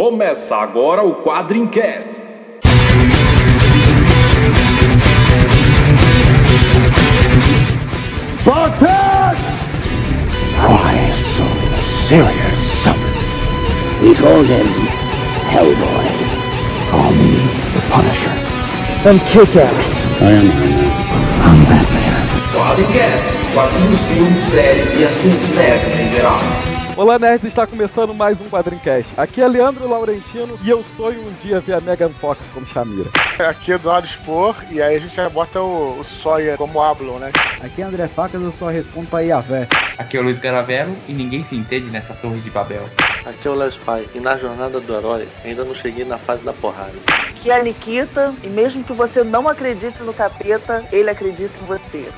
Começa agora o Quadrincast. Spartans! Why so serious? We call him Hellboy. Call me the Punisher. I'm Kick-Ass. I am Iron Man. I'm Batman. Quadrincast, quadrinhos, filmes, séries e assuntos nerds em geral. Olá, nerds! Está começando mais um Quadrincast. Aqui é Leandro Laurentino e eu sonho um dia ver a Megan Fox como Shamira. Aqui é Eduardo Spor, e aí a gente já bota o, o Sawyer como Ablon, né? Aqui é André Facas, eu só respondo pra Iavé. Aqui é o Luiz Garavelo e ninguém se entende nessa torre de Babel. Aqui é o Léo Spy, e na jornada do herói ainda não cheguei na fase da porrada. que é a Nikita, e mesmo que você não acredite no capeta, ele acredita em você.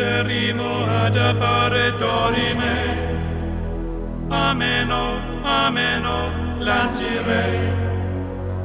miserimo ad appare torime. Ameno ameno lancirei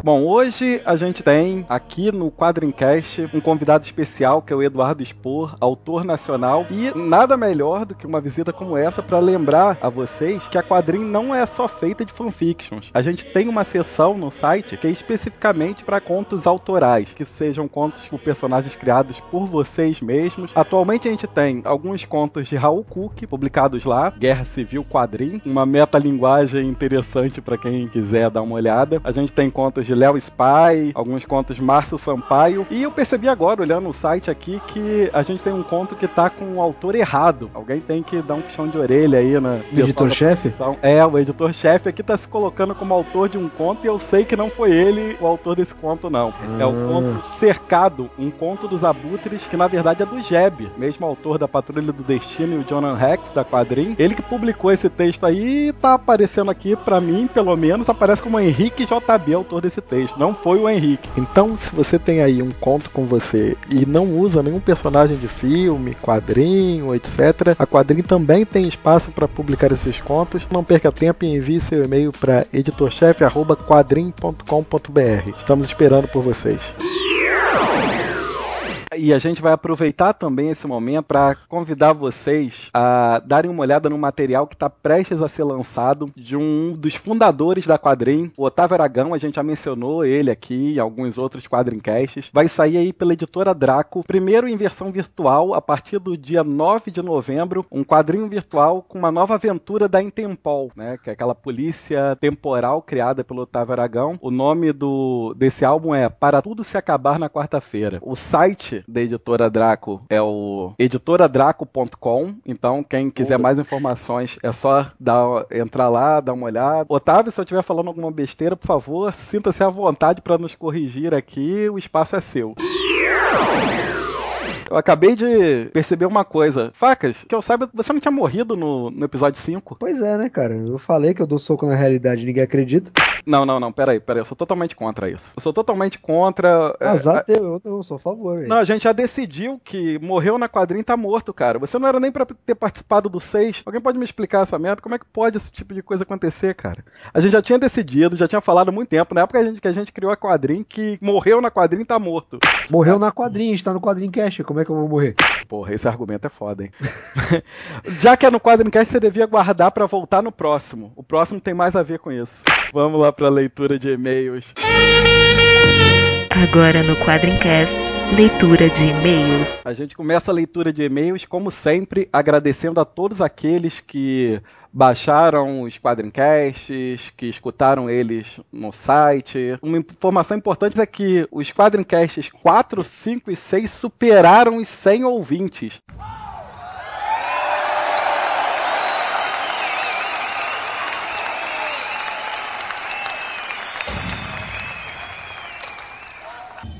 Bom, hoje a gente tem aqui no Quadrincast um convidado especial que é o Eduardo Spor, autor nacional, e nada melhor do que uma visita como essa para lembrar a vocês que a Quadrim não é só feita de fanfictions. A gente tem uma seção no site que é especificamente para contos autorais, que sejam contos por personagens criados por vocês mesmos. Atualmente a gente tem alguns contos de Raul Cook publicados lá, Guerra Civil Quadrim, uma metalinguagem interessante para quem quiser dar uma olhada. A gente tem contos de Léo Spy, alguns contos Márcio Sampaio. E eu percebi agora, olhando o site aqui, que a gente tem um conto que tá com o autor errado. Alguém tem que dar um puxão de orelha aí na. Editor-chefe? É, o editor-chefe aqui tá se colocando como autor de um conto e eu sei que não foi ele o autor desse conto, não. É o conto Cercado, um conto dos abutres, que na verdade é do Jeb, mesmo autor da Patrulha do Destino e o Jonan Rex, da Quadrim. Ele que publicou esse texto aí e tá aparecendo aqui, pra mim, pelo menos, aparece como Henrique JB, autor desse texto. Não foi o Henrique. Então, se você tem aí um conto com você e não usa nenhum personagem de filme, quadrinho, etc., a Quadrinho também tem espaço para publicar esses contos. Não perca tempo e envie seu e-mail para editorchefe@quadrim.com.br. Estamos esperando por vocês. E a gente vai aproveitar também esse momento para convidar vocês a darem uma olhada no material que está prestes a ser lançado de um dos fundadores da Quadrim, o Otávio Aragão. A gente já mencionou ele aqui e alguns outros quadrincasts. Vai sair aí pela editora Draco, primeiro em versão virtual, a partir do dia 9 de novembro, um quadrinho virtual com uma nova aventura da Intempol, né? Que é aquela polícia temporal criada pelo Otávio Aragão. O nome do, desse álbum é Para Tudo Se Acabar na Quarta-feira. O site da editora Draco é o editoradraco.com. Então, quem quiser mais informações é só dar, entrar lá, dar uma olhada. Otávio, se eu estiver falando alguma besteira, por favor, sinta-se à vontade para nos corrigir aqui. O espaço é seu. Eu acabei de perceber uma coisa. Facas, que eu saiba, você não tinha morrido no, no episódio 5? Pois é, né, cara? Eu falei que eu dou soco na realidade e ninguém acredita. Não, não, não, peraí, peraí. Eu sou totalmente contra isso. Eu sou totalmente contra. é, Azar é, teu, eu, eu sou a favor. velho. Não, a gente já decidiu que morreu na quadrinha e tá morto, cara. Você não era nem pra ter participado do 6. Alguém pode me explicar essa merda? Como é que pode esse tipo de coisa acontecer, cara? A gente já tinha decidido, já tinha falado há muito tempo, na época que a gente, que a gente criou a quadrinha, que morreu na quadrinha e tá morto. Morreu na quadrinha, a gente tá no quadrinho cash. Como é que eu vou morrer? Porra, esse argumento é foda, hein? Já que é no Quadrincast, você devia guardar pra voltar no próximo. O próximo tem mais a ver com isso. Vamos lá pra leitura de e-mails. Agora no Quadrincast, leitura de e-mails. A gente começa a leitura de e-mails, como sempre, agradecendo a todos aqueles que baixaram os Quadrincasts, que escutaram eles no site. Uma informação importante é que os Quadrincasts 4, 5 e 6 superaram os 100 ouvintes.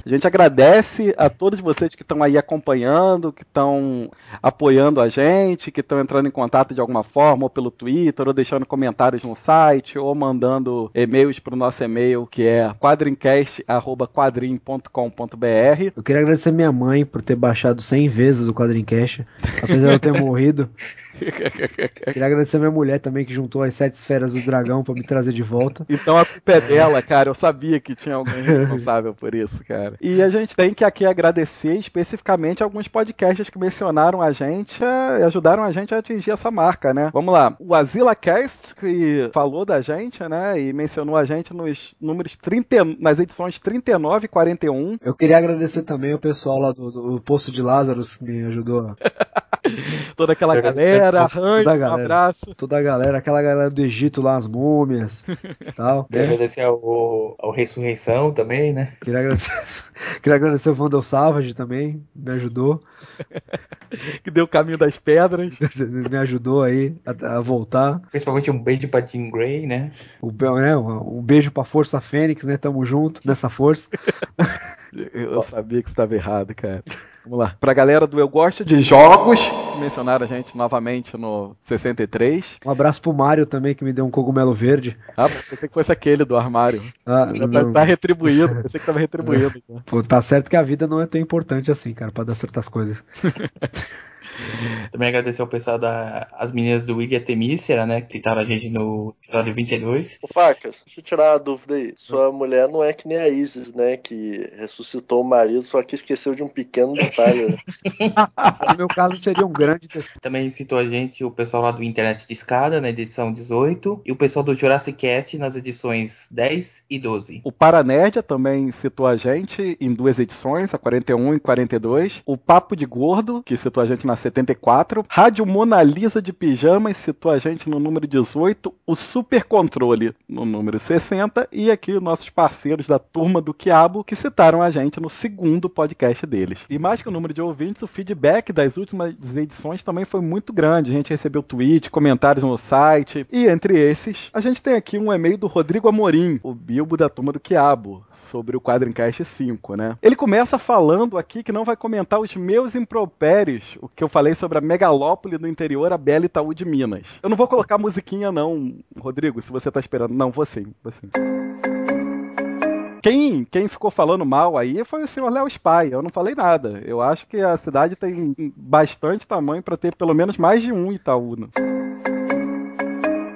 A gente agradece a todos vocês que estão aí acompanhando, que estão apoiando a gente, que estão entrando em contato de alguma forma, ou pelo Twitter, ou deixando comentários no site, ou mandando e-mails para o nosso e-mail, que é quadrincast.quadrim.com.br. Eu queria agradecer minha mãe por ter baixado 100 vezes o Quadrincast, apesar de eu ter morrido. Queria agradecer a minha mulher também, que juntou as sete esferas do dragão pra me trazer de volta. Então a culpa é dela, cara. Eu sabia que tinha alguém responsável por isso, cara. E a gente tem que aqui agradecer especificamente alguns podcasts que mencionaram a gente eh, e ajudaram a gente a atingir essa marca, né? Vamos lá. O AzilaCast, que falou da gente, né? E mencionou a gente nos números 30, nas edições 39 e 41. Eu queria agradecer também o pessoal lá do, do Poço de Lázaros, que me ajudou. Toda aquela galera, Hans, um abraço. Toda a galera, aquela galera do Egito lá, as múmias tal. Queria agradecer ao, ao Ressurreição também, né? Queria agradecer, queria agradecer o Vandal Savage também, me ajudou. que deu o caminho das pedras. me ajudou aí a, a, voltar. Principalmente um beijo pra Jean Grey, né? O, né um, um beijo pra Força Fênix, né? Tamo junto nessa força. Eu sabia que estava errado, cara. Vamos lá. Pra galera do Eu Gosto de Jogos, mencionaram a gente novamente no 63. Um abraço pro Mário também, que me deu um cogumelo verde. Ah, pensei que fosse aquele do armário. Ah, tá, tá, retribuído, pensei que tava retribuído. Pô, tá certo que a vida não é tão importante assim, cara, pra dar certas coisas. Também agradecer ao pessoal das da, meninas do Wig Temícera, né? Que citaram a gente no episódio 22. Ô, Facas, deixa eu tirar uma dúvida aí. Sua mulher não é que nem a Isis, né? Que ressuscitou o marido, só que esqueceu de um pequeno detalhe. Né? no meu caso, seria um grande Também citou a gente o pessoal lá do Internet de Escada, na edição 18. E o pessoal do Jurassic Cast nas edições 10 e 12. O Paranerdia também citou a gente em duas edições, a 41 e 42. O Papo de Gordo, que citou a gente na 74. Rádio Mona Lisa de Pijamas citou a gente no número 18. O Super Controle no número 60. E aqui nossos parceiros da Turma do Quiabo que citaram a gente no segundo podcast deles. E mais que o número de ouvintes, o feedback das últimas edições também foi muito grande. A gente recebeu tweet, comentários no site. E entre esses, a gente tem aqui um e-mail do Rodrigo Amorim, o Bilbo da Turma do Quiabo, sobre o Quadrincast 5, né? Ele começa falando aqui que não vai comentar os meus impropérios, o que eu falei sobre a megalópole do interior, a Bela Itaú de Minas. Eu não vou colocar musiquinha não, Rodrigo, se você tá esperando. Não, vou sim, vou sim. Quem, quem ficou falando mal aí foi o senhor Léo Spy. Eu não falei nada. Eu acho que a cidade tem bastante tamanho para ter pelo menos mais de um Itaú. Né?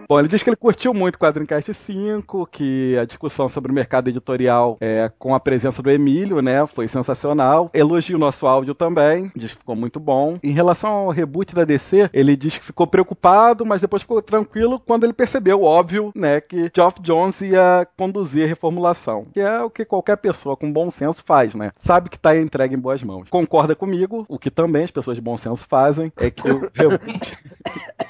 Bom, ele diz que ele curtiu muito o Quadrincast 5, que a discussão sobre o mercado editorial é, com a presença do Emílio, né, foi sensacional. Elogia o nosso áudio também, diz que ficou muito bom. Em relação ao reboot da DC, ele diz que ficou preocupado, mas depois ficou tranquilo quando ele percebeu, óbvio, né, que Geoff Jones ia conduzir a reformulação, que é o que qualquer pessoa com bom senso faz, né? Sabe que está entregue em boas mãos. Concorda comigo, o que também as pessoas de bom senso fazem, é que o reboot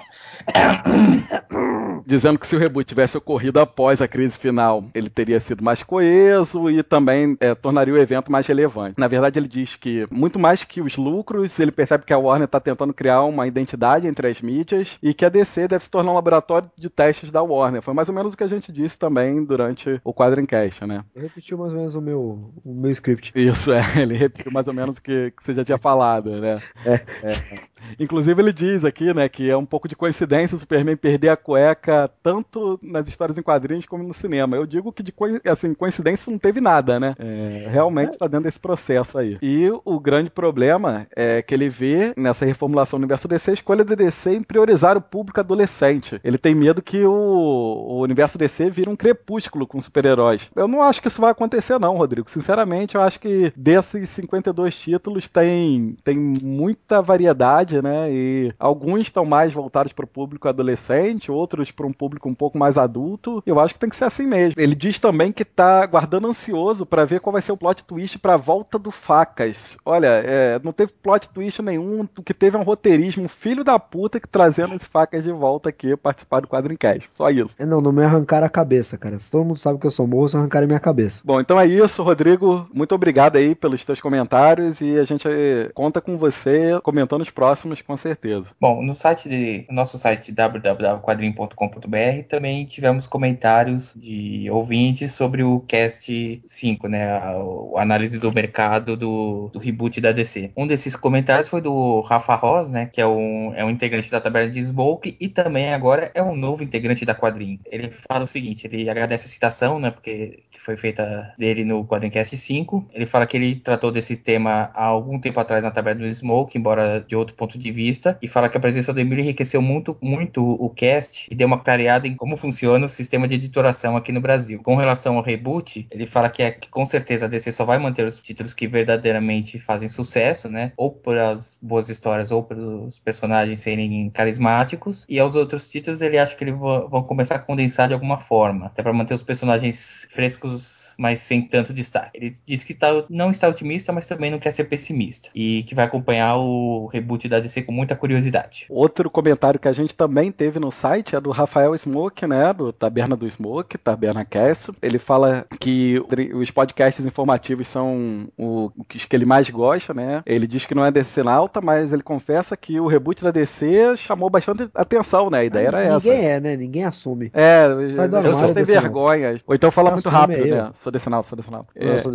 dizendo que se o reboot tivesse ocorrido após a crise final, ele teria sido mais coeso e também é, tornaria o evento mais relevante. Na verdade, ele diz que, muito mais que os lucros, ele percebe que a Warner está tentando criar uma identidade entre as mídias e que a DC deve se tornar um laboratório de testes da Warner. Foi mais ou menos o que a gente disse também durante o Quadrincast, né? Eu repetiu mais ou menos o meu, o meu script. Isso, é. Ele repetiu mais ou menos o que, que você já tinha falado, né? É. é. Inclusive ele diz aqui, né, que é um pouco de coincidência o Superman perder a cueca tanto nas histórias em quadrinhos como no cinema. Eu digo que de assim, coincidência não teve nada, né? É, realmente está dentro desse processo aí. E o grande problema é que ele vê nessa reformulação do universo DC a escolha da DC em priorizar o público adolescente. Ele tem medo que o, o universo DC vire um crepúsculo com super-heróis. Eu não acho que isso vai acontecer não, Rodrigo. Sinceramente, eu acho que desses 52 títulos tem, tem muita variedade né? E alguns estão mais voltados para o público adolescente, outros para um público um pouco mais adulto. Eu acho que tem que ser assim mesmo. Ele diz também que está guardando ansioso para ver qual vai ser o plot twist para a volta do Facas. Olha, é, não teve plot twist nenhum, o que teve é um roteirismo filho da puta que trazendo esse Facas de volta aqui participar do quadro Quadrincast. Só isso. É, não, não me arrancaram a cabeça, cara. Se todo mundo sabe que eu sou moço, arrancaram a minha cabeça. Bom, então é isso, Rodrigo. Muito obrigado aí pelos teus comentários e a gente conta com você comentando os próximos próximos, com certeza. Bom, no site de, no nosso site www.quadrim.com.br também tivemos comentários de ouvintes sobre o cast 5, né? A, a análise do mercado do, do reboot da DC. Um desses comentários foi do Rafa Ross, né? Que é um, é um integrante da tabela de Smoke e também agora é um novo integrante da Quadrim. Ele fala o seguinte: ele agradece a citação, né? Porque foi feita dele no Quadrincast 5. Ele fala que ele tratou desse tema há algum tempo atrás na tabela do Smoke, embora de outro ponto de vista, e fala que a presença do Emílio enriqueceu muito, muito o cast e deu uma clareada em como funciona o sistema de editoração aqui no Brasil. Com relação ao reboot, ele fala que, é, que com certeza a DC só vai manter os títulos que verdadeiramente fazem sucesso, né? Ou pelas boas histórias ou pelos personagens serem carismáticos, e aos outros títulos ele acha que eles vão começar a condensar de alguma forma, até para manter os personagens frescos those mas sem tanto destaque. Ele diz que tá, não está otimista, mas também não quer ser pessimista. E que vai acompanhar o reboot da DC com muita curiosidade. Outro comentário que a gente também teve no site é do Rafael Smoke, né? Do Taberna do Smoke, Taberna Cast. Ele fala que os podcasts informativos são o, os que ele mais gosta, né? Ele diz que não é DC alta, mas ele confessa que o reboot da DC chamou bastante atenção, né? A ideia era Ninguém essa. Ninguém é, né? Ninguém assume. É, Sai do eu só armário, tenho DC vergonha. Ou então fala muito rápido, aí, né? Ó. Sou decenal. Não, É, sou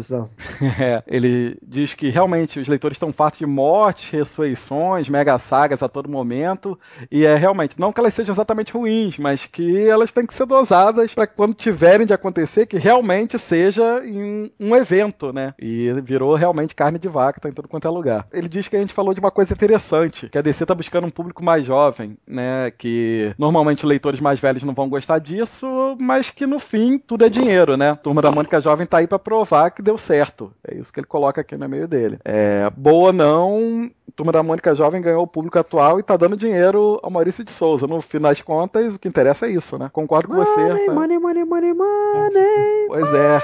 é, ele diz que realmente os leitores estão fartos de mortes, ressurreições, mega sagas a todo momento. E é realmente, não que elas sejam exatamente ruins, mas que elas têm que ser dosadas para quando tiverem de acontecer, que realmente seja em um evento, né? E virou realmente carne de vaca, tá em tudo quanto é lugar. Ele diz que a gente falou de uma coisa interessante, que a DC tá buscando um público mais jovem, né? Que normalmente leitores mais velhos não vão gostar disso, mas que no fim tudo é dinheiro, né? Turma da Mônica Jovem tá aí pra provar que deu certo. É isso que ele coloca aqui no meio dele. É, boa não, Turma da Mônica Jovem ganhou o público atual e tá dando dinheiro ao Maurício de Souza. No final das contas, o que interessa é isso, né? Concordo com você. Money, Rafael. money, money, money, money. Pois é.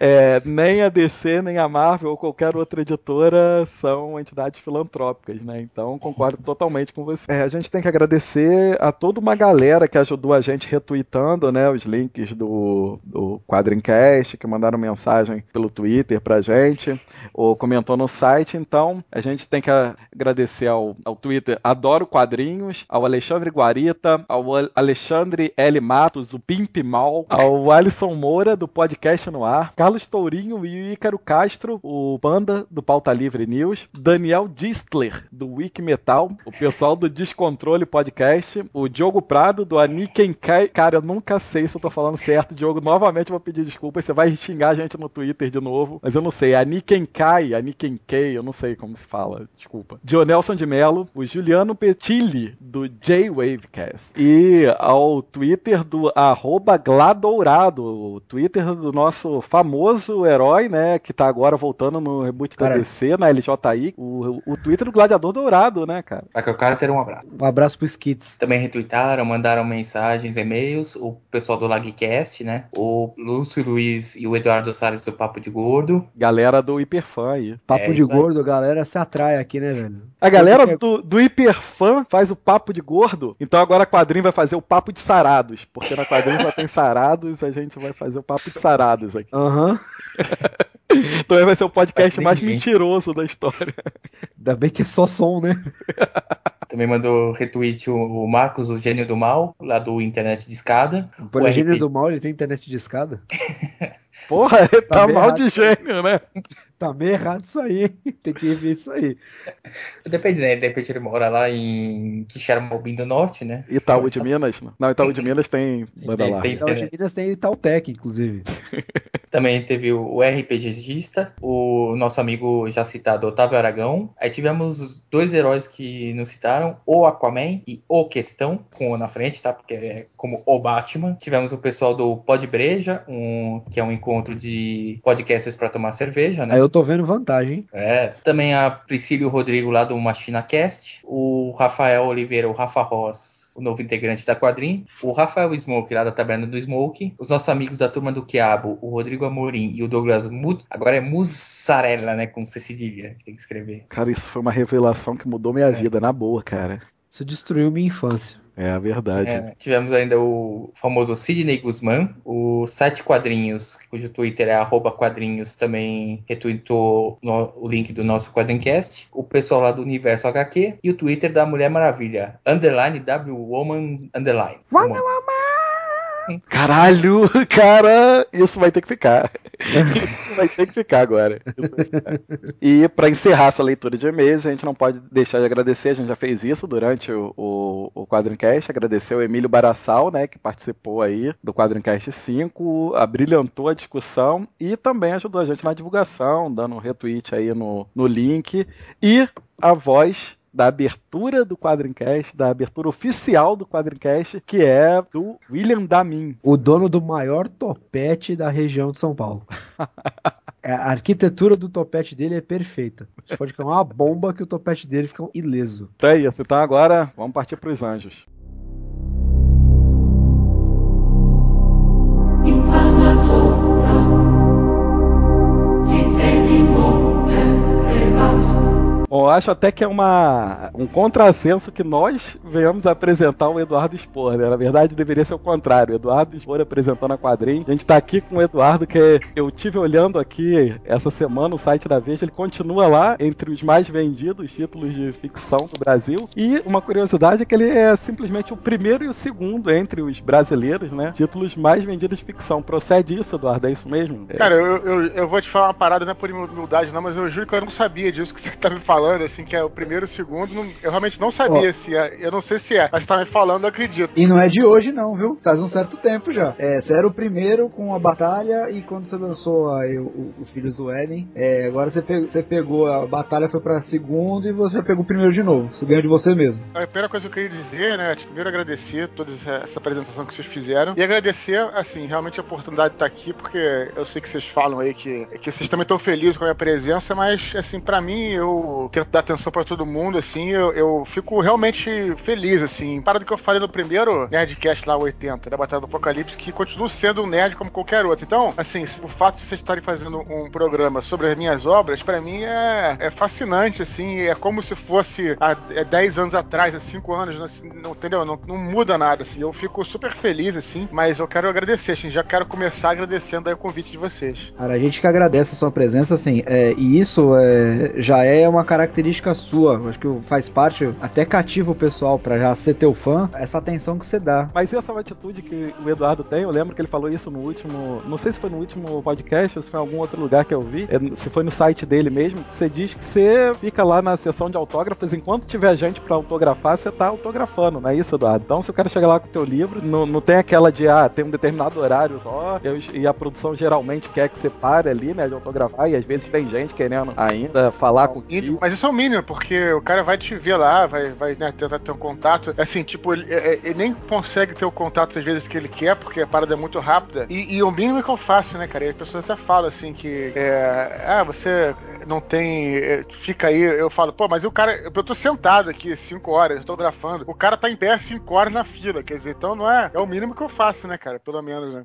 É, Nem a DC, nem a Marvel ou qualquer outra editora são entidades filantrópicas, né? Então concordo totalmente com você. É, a gente tem que agradecer a toda uma galera que ajudou a gente retweetando, né? Os links do, do Quadrincast, que mandaram mensagem pelo Twitter pra gente, ou comentou no site. Então, a gente tem que agradecer ao, ao Twitter Adoro Quadrinhos, ao Alexandre Guarita, ao Al- Alexandre L. Matos, o Pimp Mal, ao Alisson Moura, do Podcast no Ar, Carlos Tourinho e o Ícaro Castro, o Panda, do Pauta Livre News, Daniel Distler, do Wiki Metal, o pessoal do Descontrole Podcast, o Diogo Prado, do Aniken Kai. Cara, eu nunca sei se eu tô falando certo, Diogo. Novamente vou pedir desculpas, você vai xingar a gente no Twitter de novo, mas eu não sei. Aniken Kai, Aniken Kei, eu não sei como se fala, desculpa. Dionelson de Mello, o Juliano Petilli, do J-Wavecast, e ao Twitter do Gladourado, o Twitter do nosso famoso herói, né, que tá agora voltando no reboot da Cara. DC, na LJI, o, o Twitter do Gladiador Dourado, né, cara? Vai que o cara ter um abraço. Um abraço pro Skits. Também retweetaram, mandaram mensagens, e-mails, o pessoal do Lagcast, né? O Lúcio Luiz e o Eduardo Salles do Papo de Gordo. Galera do Hiperfã aí. Papo É de isso aí. gordo, galera se atrai aqui, né, velho? A galera do, do Hiperfã faz o papo de gordo, então agora a quadrinho vai fazer o papo de sarados, porque na quadrinho só tem sarados, a gente vai fazer o papo de sarados aqui. Aham. Então vai ser o podcast mais mentiroso da história. Ainda bem que é só som, né? Também mandou retweet o Marcos, o gênio do mal, lá do Internet de Escada. Por O gênio RP do mal, ele tem internet de escada. Porra, ele tá, Tá mal errado. de gênio, né? Tá meio errado isso aí. Tem que ver isso aí. Depende, né? De repente ele mora lá em Quixeramobim do Norte, né? Itaú de Minas? não. Não, Itaú de Minas tem banda lá. Então, de Minas tem Itautec, inclusive. Também teve o RPGista, o nosso amigo já citado Otávio Aragão. Aí tivemos os dois heróis que nos citaram, o Aquaman e o Questão, com o na frente, tá? Porque é como o Batman. Tivemos o pessoal do Pod Breja, um, que é um encontro de podcasters para tomar cerveja, né? Aí eu tô vendo vantagem. É. Também a Priscila e o Rodrigo lá do Machina Cast, o Rafael Oliveira, o Rafa Ross, o novo integrante da Quadrim, o Rafael Smoke lá da Taberna do Smoke, os nossos amigos da Turma do Quiabo, o Rodrigo Amorim e o Douglas Mut, agora é Mussarela, né, com C cedilha, que tem que escrever. Cara, isso foi uma revelação que mudou minha vida, na boa, cara. Isso destruiu minha infância. É a verdade. É, tivemos ainda o famoso Sidney Guzman, o Sete Quadrinhos, cujo Twitter é arroba quadrinhos, também retweetou no- o link do nosso Quadrincast, o pessoal lá do Universo HQ e o Twitter da Mulher Maravilha, underline W Woman underline. Woman. Caralho, cara, isso vai ter que ficar. Isso vai ter que ficar agora. Ficar. E para encerrar essa leitura de e-mails, a gente não pode deixar de agradecer, a gente já fez isso durante o, o, o Quadrincast, agradecer o Emílio Barassal, né, que participou aí do Quadrincast 5, abrilhantou a discussão e também ajudou a gente na divulgação, dando um retweet aí no, no link. E a voz da abertura do Quadrincast, da abertura oficial do Quadrincast, que é do William Damin. O dono do maior topete da região de São Paulo. É, A arquitetura do topete dele é perfeita. Você pode cair uma bomba que o topete dele fica ileso. Então é isso. Então agora vamos partir para os anjos. Eu acho até que é uma, um contrassenso que nós venhamos apresentar o Eduardo Spor, né? Na verdade, deveria ser o contrário. Eduardo Spor apresentando a quadrinho. A gente tá aqui com o Eduardo, que eu tive olhando aqui essa semana o site da Veja. Ele continua lá entre os mais vendidos títulos de ficção do Brasil. E uma curiosidade é que ele é simplesmente o primeiro e o segundo entre os brasileiros, né? Títulos mais vendidos de ficção. Procede isso, Eduardo? É isso mesmo? Cara, eu, eu, eu vou te falar uma parada, não é por humildade não, mas eu juro que eu não sabia disso que você tá me falando, assim, que é o primeiro e o segundo. não- eu realmente não sabia Ó. se é. Eu não sei se é, mas você tá me falando, eu acredito. E não é de hoje não, viu? Faz um certo tempo já. É, você era o primeiro com a batalha e quando você lançou aí os Filhos do Éden, é, agora você, pe- você pegou a batalha, foi pra segundo e você pegou o primeiro de novo. Você ganhou de você mesmo. A primeira coisa que eu queria dizer, né, tipo, primeiro agradecer toda essa apresentação que vocês fizeram e agradecer, assim, realmente a oportunidade de estar aqui, porque eu sei que vocês falam aí que, que vocês também estão felizes com a minha presença, mas, assim, pra mim, eu tento dar atenção pra todo mundo, assim, eu, eu fico realmente feliz, assim, para do que eu falei no primeiro Nerdcast lá, 80, da Batalha do Apocalipse, que continuo sendo um nerd como qualquer outro. Então, assim, o fato de vocês estarem fazendo um programa sobre as minhas obras, pra mim é, é fascinante, assim, é como se fosse há é 10 anos atrás, há 5 anos, não, não- entendeu? Não, não muda nada, assim, eu fico super feliz, assim, mas eu quero agradecer, assim, já quero começar agradecendo o convite de vocês. Cara, a gente que agradece a sua presença, assim, é, e isso é, já é uma característica sua. Eu Acho que faz parte, até cativa o pessoal pra já ser teu fã, essa atenção que você dá. Mas essa é uma atitude que o Eduardo tem. Eu lembro que ele falou isso no último. Não sei se foi no último podcast ou se foi em algum outro lugar que eu vi. é, Se foi no site dele mesmo. que Você diz que você fica lá na sessão de autógrafos. Enquanto tiver gente pra autografar, você tá autografando, não é isso, Eduardo? Então, se o cara chegar lá com o teu livro, não, não tem aquela de, ah, tem um determinado horário só. eu- e a produção geralmente quer que você pare ali, né, de autografar. E às vezes tem gente querendo ainda falar contigo. Mas isso é o mínimo, porque o cara vai te ver lá, vai, vai né, tentar ter um contato. Assim, tipo, ele, é- ele nem consegue ter o contato às vezes que ele quer, porque a parada é muito rápida. E, e o mínimo que eu faço, né, cara? E as pessoas até falam assim que. é, ah, você não tem. é, Fica aí. Eu falo, pô, mas o cara. Eu tô sentado aqui 5 horas, eu tô grafando. O cara tá em pé 5 horas na fila. Quer dizer, então não é. É o mínimo que eu faço, né, cara? Pelo menos, né?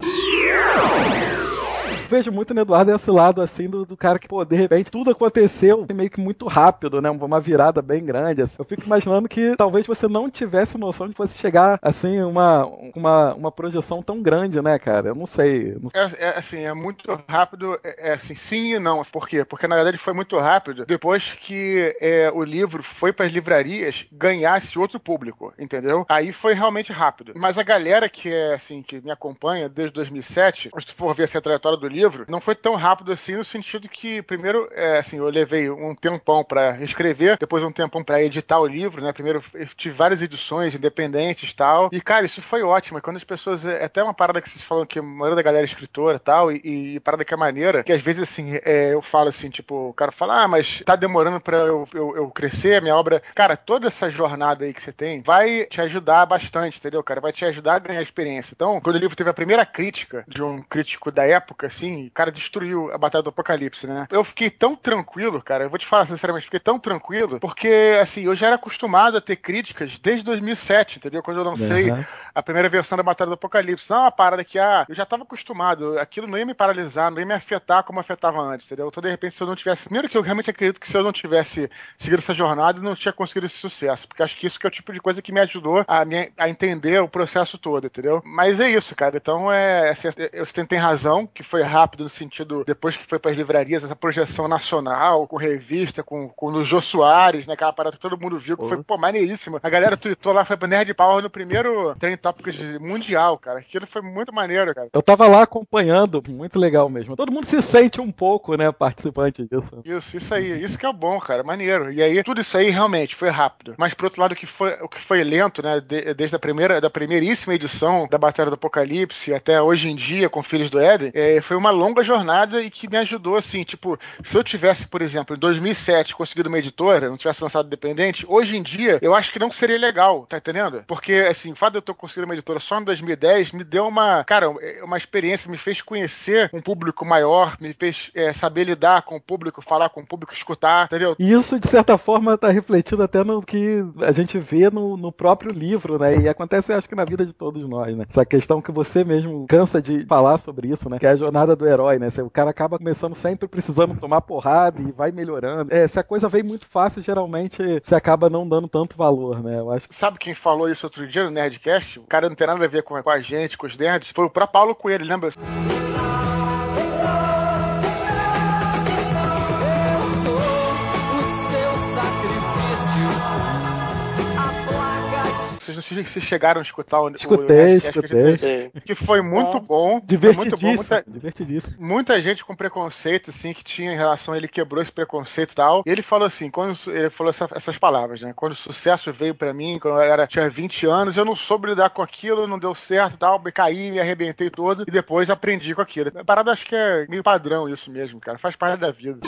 Vejo muito no Eduardo esse lado assim do, do cara que, pô, de repente tudo aconteceu meio que muito rápido, né? Uma virada bem grande. assim. Eu fico imaginando que talvez você não tivesse noção de fosse chegar assim, uma, uma, uma projeção tão grande, né, cara? Eu não sei. Não. É, é, assim, é muito rápido, é, é assim, sim e não. Por quê? Porque na verdade foi muito rápido depois que é, o livro foi para as livrarias ganhasse outro público, entendeu? Aí foi realmente rápido. Mas a galera que é assim, que me acompanha desde 2007, se tu for ver assim, a trajetória do livro, não foi tão rápido assim no sentido que primeiro, é, assim, eu levei um tempão para escrever, depois um tempão para editar o livro, né? Primeiro tive várias edições independentes e tal. E cara, isso foi ótimo. E Quando as pessoas é até uma parada que vocês falam que a maioria da galera é escritora e tal, e, parada que é maneira, que às vezes assim, é, eu falo assim, tipo, o cara fala, ah, mas tá demorando pra eu, eu, eu crescer minha obra. Cara, toda essa jornada aí que você tem vai te ajudar bastante, entendeu, cara? Vai te ajudar a ganhar experiência. Então, quando o livro teve a primeira crítica de um crítico da época, assim, o cara destruiu a Batalha do Apocalipse, né? Eu fiquei tão tranquilo, cara, eu vou te falar sinceramente, fiquei tão tranquilo, porque, assim, eu já era acostumado a ter críticas desde 2007, entendeu? Quando eu lancei Uhum. a primeira versão da Batalha do Apocalipse. Não é uma parada que, ah, eu já tava acostumado, aquilo não ia me paralisar, não ia me afetar como afetava antes, entendeu? Então, de repente, se eu não tivesse. Primeiro que eu realmente acredito que se eu não tivesse seguido essa jornada, eu não tinha conseguido esse sucesso. Porque acho que isso que é o tipo de coisa que me ajudou a, me- a entender o processo todo, entendeu? Mas é isso, cara. Então, é. Assim, eu- você tem razão, que foi foi rápido no sentido, depois que foi para as livrarias, essa projeção nacional, com revista, com, com o Jô Soares, né? Aquela parada que todo mundo viu, que foi, pô, maneiríssima. A galera tweetou lá, foi pro Nerd Power no primeiro Trend Topics mundial, cara. Aquilo foi muito maneiro, cara. Eu tava lá acompanhando, muito legal mesmo. Todo mundo se sente um pouco, né, participante disso. Isso, isso aí. Isso que é bom, cara. Maneiro. E aí, tudo isso aí realmente foi rápido. Mas, por outro lado, o que foi, o que foi lento, né, de- desde a primeira, da primeiríssima edição da Batalha do Apocalipse até hoje em dia, com Filhos do Éden, é, foi uma longa jornada e que me ajudou, assim, tipo, se eu tivesse, por exemplo, em 2007 conseguido uma editora, não tivesse lançado independente, hoje em dia, eu acho que não seria legal, tá entendendo? Porque, assim, o fato de eu ter conseguido uma editora só em 2010 me deu uma, cara, uma experiência, me fez conhecer um público maior, me fez é, saber lidar com o público, falar com o público, escutar, entendeu? E isso, de certa forma, está refletido até no que a gente vê no, no próprio livro, né? E acontece, acho que na vida de todos nós, né? Essa questão que você mesmo cansa de falar sobre isso, né? Que é a jornada do herói, né? O cara acaba começando sempre precisando tomar porrada e vai melhorando. É, se a coisa vem muito fácil, geralmente você acaba não dando tanto valor, né? Eu acho Sabe quem falou isso outro dia no Nerdcast? O cara não tem nada a ver com, a gente, com os nerds. Foi o próprio Paulo Coelho, lembra? Vocês não sei se chegaram a escutar o Escutei, o gente escutei. Que foi muito bom. Foi muito bom. Divertidíssimo, Muita, divertidíssimo. muita gente com preconceito, assim, que tinha em relação a ele, quebrou esse preconceito e tal. E ele falou assim, quando ele falou essa- essas palavras, né? Quando o sucesso veio pra mim, quando eu era, tinha 20 anos, eu não soube lidar com aquilo, não deu certo e tal, me caí, me arrebentei todo, e depois aprendi com aquilo. A parada acho que é meio padrão isso mesmo, cara. Faz parte da vida.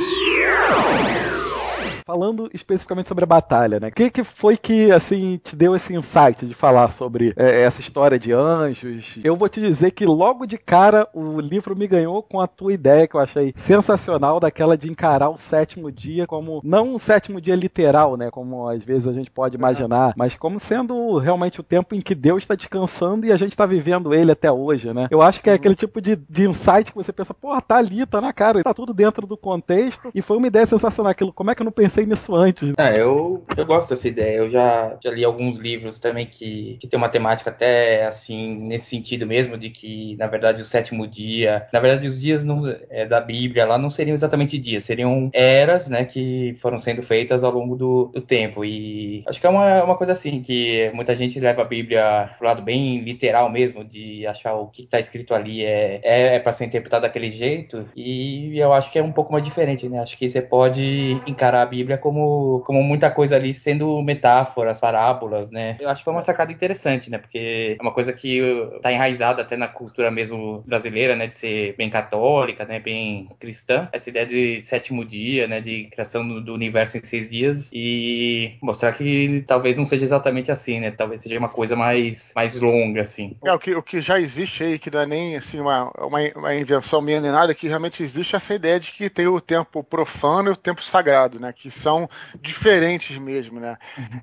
Falando especificamente sobre a batalha, né? O que, que foi que, assim, te deu esse insight de falar sobre é, essa história de anjos? Eu vou te dizer que logo de cara o livro me ganhou com a tua ideia, que eu achei sensacional, daquela de encarar o sétimo dia como, não um sétimo dia literal, né? Como às vezes a gente pode imaginar, mas como sendo realmente o tempo em que Deus está descansando e a gente está vivendo ele até hoje, né? Eu acho que é aquele tipo de, de insight que você pensa, porra, tá ali, tá na cara, tá tudo dentro do contexto, e foi uma ideia sensacional. Aquilo, como é que eu não pensei nisso antes? Ah, eu, eu gosto dessa ideia. Eu já, já li alguns livros também que, que tem uma temática até assim, nesse sentido mesmo, de que, na verdade, o sétimo dia. Na verdade, os dias não, é, da Bíblia lá não seriam exatamente dias, seriam eras, né, que foram sendo feitas ao longo do, do tempo. E acho que é uma, uma coisa assim, que muita gente leva a Bíblia pro lado bem literal mesmo, de achar o que está escrito ali é, é, é para ser interpretado daquele jeito. E eu acho que é um pouco mais diferente, né? Acho que você pode encarar a Bíblia como, como muita coisa ali sendo metáforas, parábolas, né? Eu acho que foi uma sacada interessante, né? Porque é uma coisa que tá enraizada até na cultura mesmo brasileira, né? De ser bem católica, né? Bem cristã. Essa ideia de sétimo dia, né? De criação do, do universo em seis dias e mostrar que talvez não seja exatamente assim, né? Talvez seja uma coisa mais, mais longa, assim. É, o que, o que já existe aí, que não é nem assim, uma, uma, uma invenção minha nem nada, que realmente existe essa ideia de que tem o tempo profano e o tempo sagrado, né? Que são diferentes mesmo, né?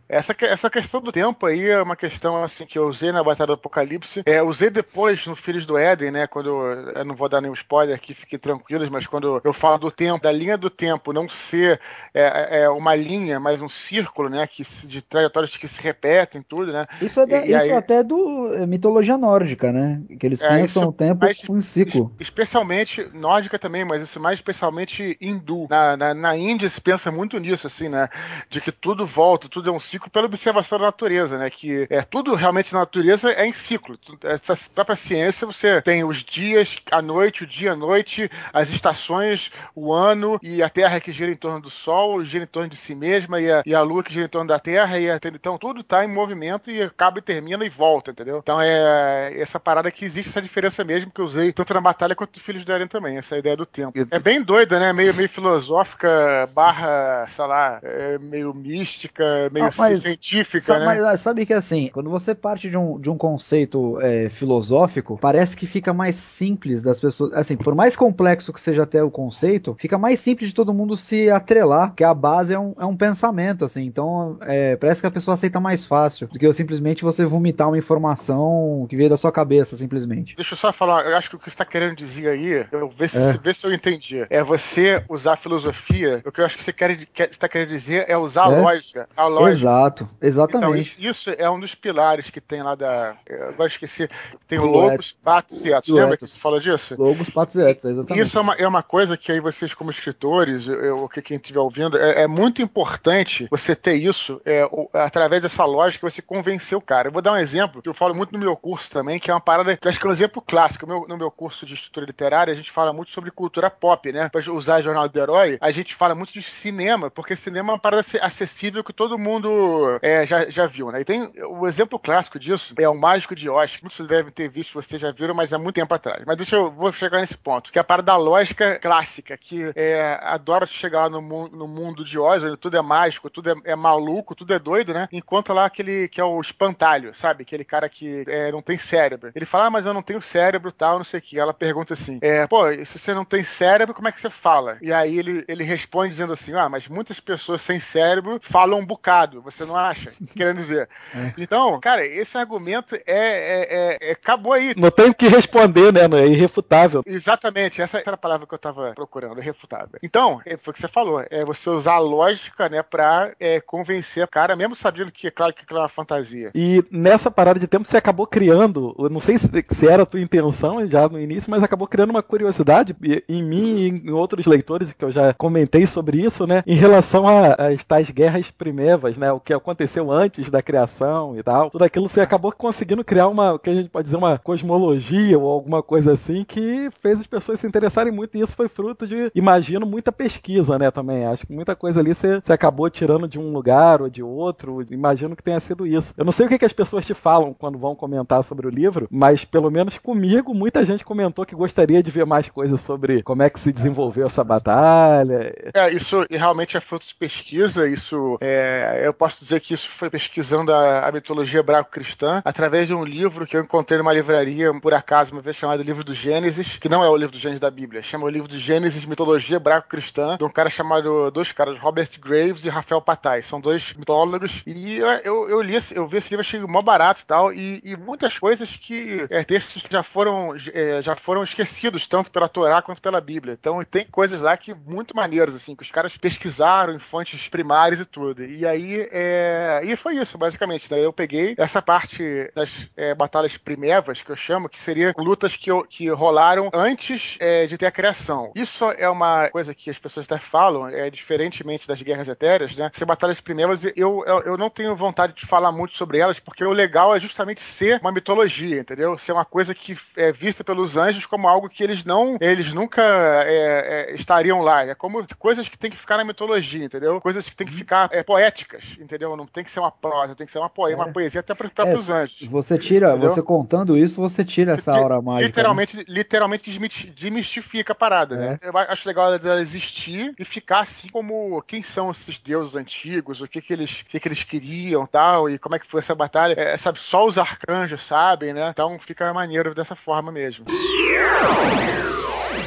Essa, que- essa questão do tempo aí é uma questão assim que eu usei na Batalha do Apocalipse. É, usei depois no Filhos do Éden, né? Quando eu, eu não vou dar nenhum spoiler aqui, fiquem tranquilos, mas quando eu falo do tempo, da linha do tempo não ser é, é, uma linha, mas um círculo, né? Que, de trajetórias que se repetem, tudo, né? Isso é, da- E- isso aí- até do é, mitologia nórdica, né? Que eles É, pensam o tempo mais- em ciclo. especialmente nórdica também, mas isso mais especialmente hindu. Na, na, na Índia se pensa muito nisso, assim, né? De que tudo volta, tudo é um ciclo pela observação da natureza, né? Que é tudo realmente na natureza é em ciclo. Essa própria ciência você tem os dias, a noite, o dia, a noite, as estações, o ano e a Terra que gira em torno do Sol, gira em torno de si mesma e a, e a Lua que gira em torno da Terra e a, então tudo está em movimento e acaba e termina e volta, entendeu? Então é essa parada que existe essa diferença mesmo que eu usei tanto na batalha quanto no Filhos de Eren também, essa ideia do tempo. É bem doida, né? Meio, meio filosófica, barra, sei lá, é meio mística, meio Ah, mas- científica, né? Mas ah, sabe que assim, quando você parte de um, de um conceito é, filosófico, parece que fica mais simples das pessoas. Assim, por mais complexo que seja até o conceito, fica mais simples de todo mundo se atrelar, porque a base é um, é um pensamento, assim. Então, é, parece que a pessoa aceita mais fácil do que eu simplesmente você vomitar uma informação que veio da sua cabeça, simplesmente. Deixa eu só falar, eu acho que o que você está querendo dizer aí, eu ver se, É. ver se eu entendi. É você usar a filosofia, o que eu acho que você quer, está querendo dizer é usar a É. lógica. A lógica. Exato, Então, exatamente. isso, isso é um dos pilares que tem lá da. eu Agora esqueci. Tem o Do Logos, Patos e Etos. Lembra que você falou disso? Logos, patos e etos, exatamente. Isso é uma, é uma coisa que aí vocês, como escritores, eu- que quem estiver ouvindo, é, é muito importante você ter isso é, o- através dessa lógica, você convencer o cara. Eu vou dar um exemplo que eu falo muito no meu curso também, que é uma parada que eu acho que é um exemplo clássico. No meu, no meu curso de estrutura literária, a gente fala muito sobre cultura pop, né? Pra usar Jornal do Herói, a gente fala muito de cinema, porque cinema é uma parada ac- acessível que todo mundo é, já, já viu, né? E tem o exemplo clássico disso é o Mágico de Oz. Muitos devem ter visto, vocês já viram, mas há muito tempo atrás. Mas deixa eu vou chegar nesse ponto, que é a parada da lógica clássica, que é, adora chegar no, mu- no mundo de Oz, onde tudo é mágico, tudo é, é maluco, tudo é doido, né? Enquanto lá aquele que é o espantalho, sabe? Aquele cara que é, não tem cérebro. Ele fala, ah, mas eu não tenho cérebro tal, não sei o que. Ela pergunta assim, é, pô, se você não tem cérebro, como é que você fala? E aí ele, ele responde dizendo assim, ah, mas muitas pessoas sem cérebro falam um bocado, você não acha? Querendo dizer. Então, cara, esse argumento é, é, é- é- acabou aí. Não tem o que responder, né? É irrefutável. Exatamente, essa era a palavra que eu tava procurando, irrefutável. Então, é, foi o que você falou, é você usar a lógica, né, pra é, convencer o cara, mesmo sabendo que, é claro, que aquilo é uma fantasia. E nessa parada de tempo você acabou criando, eu não sei se, se era a tua intenção já no início, mas acabou criando uma curiosidade em mim e em outros leitores, que eu já comentei sobre isso, né? Em relação às tais guerras primevas, né? O que aconteceu antes da criação e tal. Tudo aquilo você acabou conseguindo criar uma, o que a gente pode dizer, uma cosmologia ou alguma coisa assim que fez as pessoas se interessarem muito. E isso foi fruto de, imagino, muita pesquisa, né? Também. Acho que muita coisa ali você, você acabou tirando de um lugar ou de outro. Imagino que tenha sido isso. Eu não sei o que, que as pessoas te falam quando vão comentar sobre o livro, mas pelo menos comigo, muita gente comentou que gostaria de ver mais coisas sobre como é que se desenvolveu essa batalha. É, isso realmente é fruto de pesquisa, isso é, eu posso dizer que isso foi pesquisando a, a mitologia hebraico-cristã através de um livro que eu encontrei numa livraria, por acaso, uma vez chamado Livro do Gênesis, que não é o livro do Gênesis da Bíblia, chama o livro do Gênesis Mitologia Hebraico-Cristã, de um cara chamado, dois caras, Robert Graves e Rafael Patai, são dois mitólogos, e eu, eu, eu li, eu vi esse livro, achei mó barato e tal, e, e muitas coisas que, é, textos já foram, é, já foram esquecidos, tanto pela Torá quanto pela Bíblia, então tem coisas lá que muito maneiras, assim, que os caras pesquisaram em fontes primárias e tudo, e aí, é, e foi isso, basicamente, daí eu peguei essa parte das é, batalhas primevas, que eu chamo, que seria lutas que, eu- que rolaram antes é, de ter a criação. Isso é uma coisa que as pessoas até falam, é diferentemente das guerras etéreas, né? Ser batalhas primevas, eu, eu, eu não tenho vontade de falar muito sobre elas, porque o legal é justamente ser uma mitologia, entendeu? Ser uma coisa que é vista pelos anjos como algo que eles não, eles nunca é, é, estariam lá. É como coisas que tem que ficar na mitologia, entendeu? Coisas que tem que ficar é, poéticas, entendeu? Não tem que ser uma prosa, tem que ser uma poema, uma poesia até para os próprios É, anjos. Você tira, Entendeu? você contando isso, você tira essa aura mágica. né? Literalmente, literalmente desmiti- desmistifica a parada, né? Eu acho legal dela existir e ficar assim como quem são esses deuses antigos, o que que eles, o que que eles queriam tal, e como é que foi essa batalha. É, sabe, só os arcanjos sabem, né? Então fica maneiro dessa forma mesmo.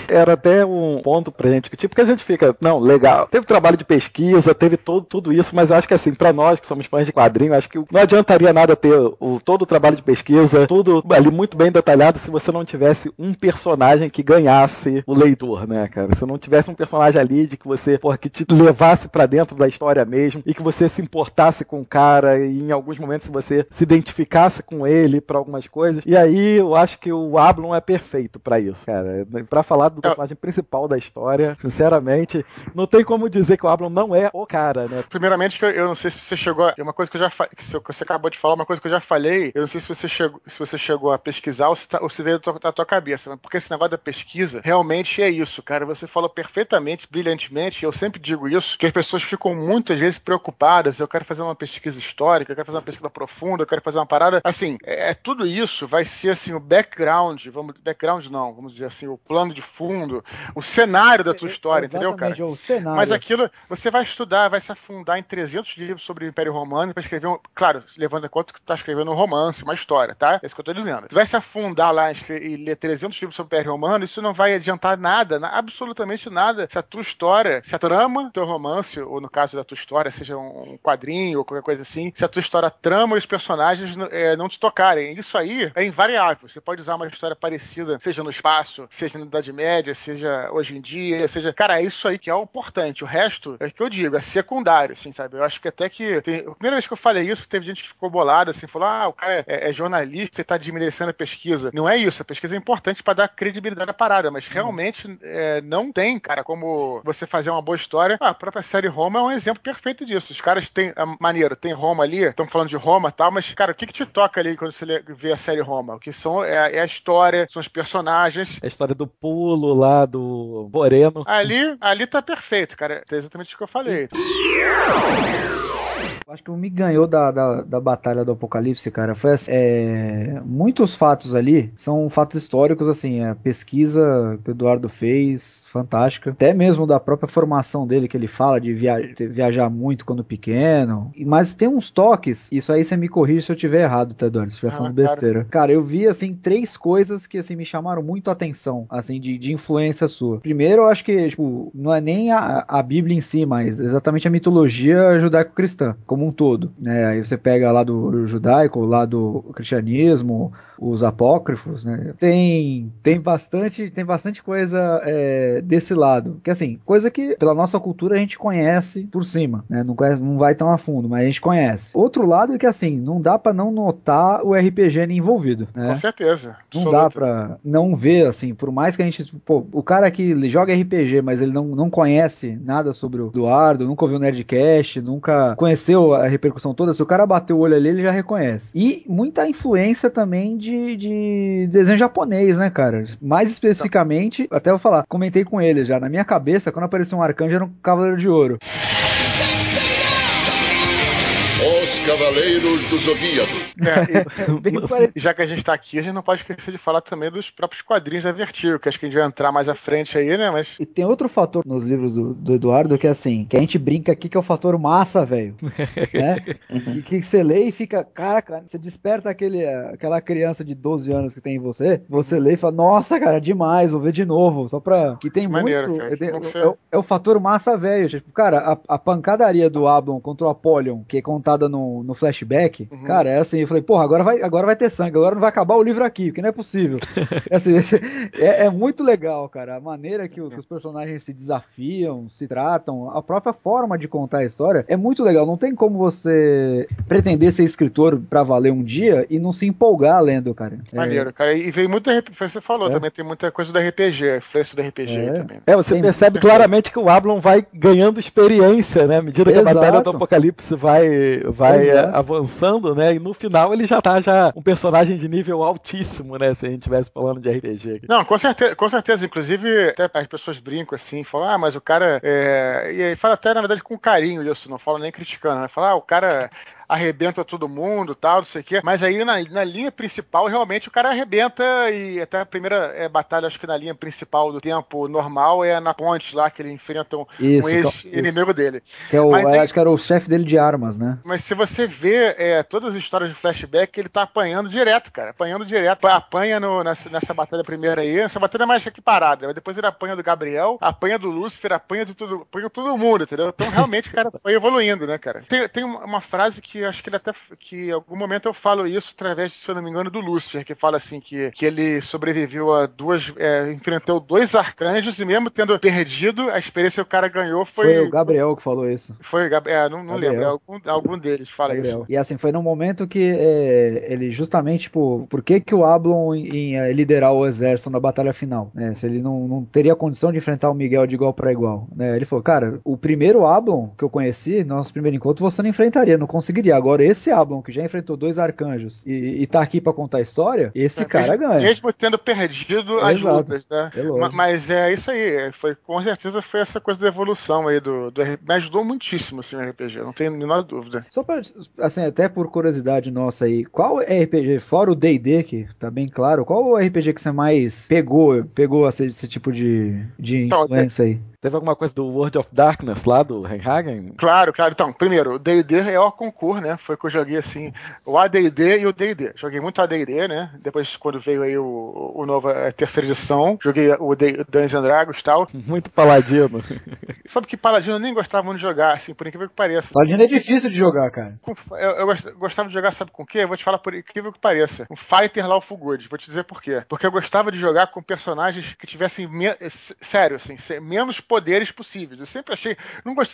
Era até um ponto pra gente discutir, porque a gente fica, não, legal, teve trabalho de pesquisa, teve todo, tudo isso, mas eu acho que assim, pra nós que somos fãs de quadrinho, acho que não adiantaria nada ter o, todo o trabalho de pesquisa, tudo ali muito bem detalhado, se você não tivesse um personagem que ganhasse o leitor, né, cara? Se não tivesse um personagem ali de que você, porra, que te levasse pra dentro da história mesmo, e que você se importasse com o cara, e em alguns momentos você se identificasse com ele pra algumas coisas. E aí eu acho que o Ablon é perfeito pra isso, cara. Pra falar do personagem principal da história, sinceramente, não tem como dizer que o Ablon não é o cara, né? Primeiramente, que eu, eu não sei se você chegou a. é Uma coisa que eu já fa- que você- acabou de falar, uma coisa que eu já falei, eu não sei se você chegou, se você chegou a pesquisar ou se, tá- ou se veio da tua, da tua cabeça, mas porque esse negócio da pesquisa realmente é isso, cara. Você falou perfeitamente, brilhantemente, e eu sempre digo isso, que as pessoas ficam muitas vezes preocupadas. Eu quero fazer uma pesquisa histórica, eu quero fazer uma pesquisa profunda, eu quero fazer uma parada. Assim, é, é tudo isso vai ser assim, o background, vamos, background não, vamos dizer assim, o plano de fundo, o cenário da tua história, entendeu, cara? Exatamente, o cenário. Mas aquilo, você vai estudar, vai se afundar em 300 livros sobre o Império Romano para escrever, um, claro, levando em conta que tu tá escrevendo um romance, uma história, tá? É isso que eu tô dizendo. Tu vai se afundar lá e ler 300 livros sobre o Império Romano, isso não vai adiantar nada, na- absolutamente nada. Se a tua história, se a trama do teu romance, ou no caso da tua história, seja um quadrinho ou qualquer coisa assim, se a tua história trama e os personagens eh, não te tocarem, isso aí é invariável. Você pode usar uma história parecida, seja no espaço, seja na Idade Idade Média, seja hoje em dia, seja. Cara, é isso aí que é o importante. O resto é o que eu digo, é secundário, assim, sabe? Eu acho que até que. Tem... A primeira vez que eu falei isso, teve gente que ficou bolada, assim, falou: ah, o cara é, é jornalista e tá desmerecendo a pesquisa. Não é isso, a pesquisa é importante para dar credibilidade à parada, mas realmente é, não tem, cara, como você fazer uma boa história. Ah, a própria série Roma é um exemplo perfeito disso. Os caras têm. Maneiro, tem Roma ali, estamos falando de Roma e tal, mas, cara, o que, que te toca ali quando você vê a série Roma? O que são é, é a história, são os personagens. A história do pulo lá, do Moreno. Ali, ali tá perfeito, cara. É exatamente o que eu falei. Acho que o me ganhou da, da, da Batalha do Apocalipse, cara, foi assim, é, muitos fatos ali são fatos históricos, assim, a pesquisa que o Eduardo fez, fantástica. Até mesmo da própria formação dele, que ele fala de via viajar muito quando pequeno. Mas tem uns toques, isso aí você me corrige se eu tiver errado, tá, Eduardo? Se estiver ah, falando besteira. Cara. cara, eu vi, assim, três coisas que, assim, me chamaram muito a atenção, assim, de, de influência sua. Primeiro, eu acho que, tipo, não é nem a, a Bíblia em si, mas exatamente a mitologia judaico-cristã, como um todo, né? Aí você pega lá do judaico, lá do cristianismo, os apócrifos, né? Tem, tem bastante, tem bastante coisa é, desse lado. Que assim, coisa que pela nossa cultura a gente conhece por cima, né? Não, conhece, não vai tão a fundo, mas a gente conhece. Outro lado é que assim, não dá para não notar o RPG envolvido, né? Com certeza. Não dá para não ver assim, por mais que a gente, pô, o cara que joga RPG, mas ele não, não conhece nada sobre o Eduardo, nunca ouviu o Nerdcast, nunca conheceu a repercussão toda, se o cara bater o olho ali, ele já reconhece. E muita influência também de de, de desenho japonês, né, cara? Mais especificamente, até vou falar, comentei com ele já. Na minha cabeça, quando apareceu um arcanjo, era um cavaleiro de ouro. Os Cavaleiros do Zodíaco. É, e, já que a gente tá aqui, a gente não pode esquecer de falar também dos próprios quadrinhos da Vertigo, que acho que a gente vai entrar mais à frente aí, né? Mas... E tem outro fator nos livros do, do Eduardo que é assim, que a gente brinca aqui que é o fator massa, velho. né? que, que você lê e fica, caraca, você desperta aquele, aquela criança de 12 anos que tem em você, você lê e fala, nossa, cara, demais, vou ver de novo, só pra... Que tem Maneiro, muito... É, é, é, o fator massa, velho. Tipo, cara, a, a pancadaria do Ablon contra o Apollyon, que é contada contada no, no flashback, uhum. cara, é assim, eu falei, porra, agora vai, agora vai ter sangue, agora não vai acabar o livro aqui, porque não é possível. é, assim, é, é, muito legal, cara, a maneira que, que, os personagens se desafiam, se tratam, a própria forma de contar a história é muito legal. Não tem como você pretender ser escritor pra valer um dia e não se empolgar lendo, cara. É. Maneiro, é... cara, e veio muita, você falou, é. também tem muita coisa do RPG, influência do RPG é. também. É, você tem percebe claramente que o Ablon vai ganhando experiência, né, à medida que Exato. a Batalha do Apocalipse vai vai é. avançando, né? E no final ele já tá já um personagem de nível altíssimo, né? Se a gente tivesse falando de RPG. Não, com certeza, com certeza. Inclusive, até as pessoas brincam assim, falam, ah, mas o cara. É... E aí fala até, na verdade, com carinho isso, não fala nem criticando, né? Fala, ah, o cara arrebenta todo mundo, tal, não sei o quê. Mas aí na, na linha principal, realmente, o cara arrebenta e até a primeira é, batalha, acho que na linha principal do tempo normal é na ponte lá que ele enfrenta um, um ex-inimigo dele. Que é o, mas, acho que era o chefe dele de armas, né? Mas se você vê é, todas as histórias de flashback, ele tá apanhando direto, cara. Apanhando direto. Apanha no, nessa, nessa batalha primeira aí. Essa batalha é mais aqui parada. Mas depois ele apanha do Gabriel, apanha do Lúcifer, apanha de tudo, apanha todo mundo, entendeu? Então realmente o cara foi evoluindo, né, cara? Tem, tem uma frase que acho que ele até que em algum momento eu falo isso através, se eu não me engano, do Lúcifer, que fala assim que, que ele sobreviveu a duas, é, enfrentou dois arcanjos e mesmo tendo perdido, a experiência que o cara ganhou foi. Foi o Gabriel que falou isso. Foi, é, não, não lembro, algum, algum deles fala Gabriel. isso. E assim, foi num momento que é, ele justamente, tipo, por que que o Ablon em, liderar o exército na batalha final? Né? Se ele não, não teria condição de enfrentar o Miguel de igual para igual. Né? Ele falou, cara, o primeiro Ablon que eu conheci, no nosso primeiro encontro, você não enfrentaria, não conseguiria. Agora esse Ablon, que já enfrentou dois arcanjos e, e tá aqui para contar a história, esse é, cara mesmo, ganha. Mesmo tendo perdido as Exato. lutas, né? É mas é isso aí, foi, com certeza foi essa coisa da evolução aí do, do RPG. Me ajudou muitíssimo assim, no RPG, não tenho nenhuma dúvida. Só pra, assim, até por curiosidade nossa aí, qual RPG, fora o D&D, que tá bem claro, qual o RPG que você mais pegou, pegou esse, esse tipo de, de então, influência aí? Teve alguma coisa do World of Darkness lá do Reinhagen? Claro, claro. Então, primeiro, o D&D é o concurso, né? Foi que eu joguei, assim, o AD&D e o D&D. Joguei muito AD&D, né? Depois, quando veio aí o, o novo, a terceira edição, joguei o D- Dungeons and Dragons e tal. Muito paladino. Sabe que Paladino eu nem gostava muito de jogar, assim, por incrível que pareça. Paladino é difícil de jogar, cara. Eu, eu gost- gostava de jogar, sabe com o quê? Eu vou te falar por incrível que pareça. Um Fighter Lawful Good. Vou te dizer por quê. Porque eu gostava de jogar com personagens que tivessem, sério, assim, menos poderes possíveis. Eu sempre achei.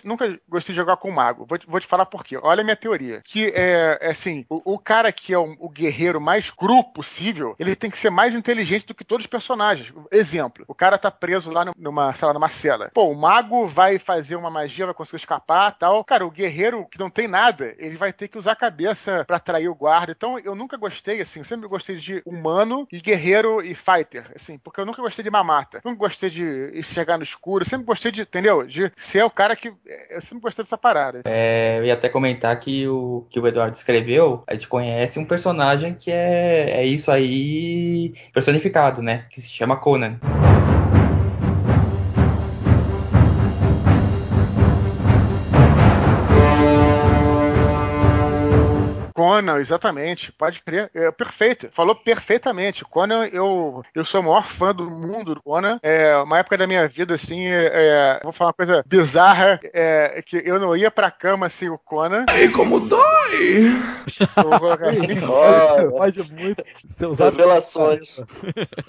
nunca gostei de jogar com mago. Vou te, vou te falar por quê. Olha a minha teoria. Que é, é assim: o, o cara que é o, guerreiro mais cru possível, ele tem que ser mais inteligente do que todos os personagens. Exemplo: o cara tá preso lá numa, lá, numa cela. Pô, o mago vai fazer uma magia, vai conseguir escapar tal. Cara, o guerreiro que não tem nada, ele vai ter que usar a cabeça pra atrair o guarda. Então eu nunca gostei, assim, sempre gostei de humano e guerreiro e fighter, assim, porque eu nunca gostei de mamata. Nunca gostei de chegar no escuro, sempre gostei de, entendeu? De ser o cara que. Eu sempre gostei dessa parada. É, eu ia até comentar que o que o Eduardo escreveu, a gente conhece um personagem que é, é isso aí personificado, né? Que se chama Conan. Conan, exatamente, pode crer. É, perfeito, falou perfeitamente. Conan, eu, eu sou o maior fã do mundo do Conan. É uma época da minha vida, assim, é, é, vou falar uma coisa bizarra, é que eu não ia pra cama sem o Conan. E como dói! Eu vou colocar assim. Olha, Pode muito ser usado. revelações.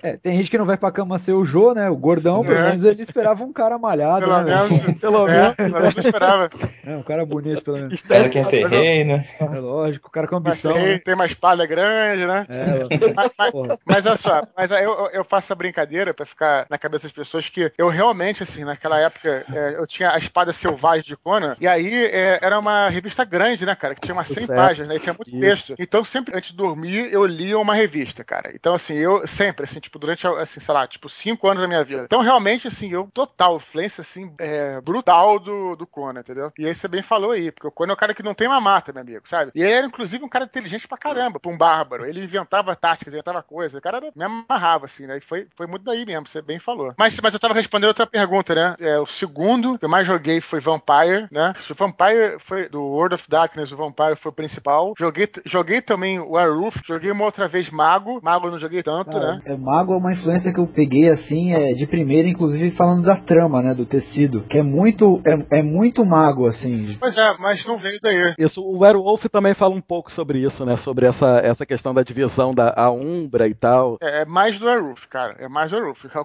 É, tem gente que não vai pra cama ser o Jô, né? O gordão, pelo É. menos ele esperava um cara malhado, Pelo né? menos, Pelo é, menos. pelo menos eu esperava. É, um cara bonito, pelo menos. Cara que é ferreiro. É lógico, o cara ambição. tem, né? tem uma espada grande, né? É, Mas, mas- mas olha só, mas eu, eu- eu faço a brincadeira pra ficar na cabeça das pessoas que eu realmente, assim, naquela época, é, eu tinha a espada selvagem de Conan, e aí é, era uma revista grande, né, cara? Que tinha umas 100 Certo. páginas, né? E tinha muito Isso. texto. Então, sempre antes de dormir, eu lia uma revista, cara. Então, assim, eu sempre, assim, tipo, durante, assim, sei lá, tipo, 5 anos da minha vida. Então, realmente, assim, eu total influência, assim, é, brutal do, do Conan, entendeu? E aí você bem falou aí, porque o Conan é o cara que não tem uma mata, meu amigo, sabe? E ele era, inclusive, um cara inteligente pra caramba, pra um bárbaro. Ele inventava táticas, inventava coisas. O cara me amarrava, assim, né? E foi, foi muito daí mesmo, você bem falou. Mas, mas eu tava respondendo outra pergunta, né? É, o segundo que eu mais joguei foi Vampire, né? O Vampire foi do World of Darkness, o Vampire foi o principal. Joguei, joguei também o Werewolf, joguei uma outra vez Mago. Mago eu não joguei tanto, Cara, né? é, Mago é uma influência que eu peguei assim, é, de primeira, inclusive falando da trama, né, do tecido, que é muito, é, é muito mago, assim. Pois é, mas não veio daí. Isso, o Werewolf também fala um pouco sobre isso, né? Sobre essa, essa questão da divisão da a Umbra e tal. É, é mais do Werewolf, cara. É mais do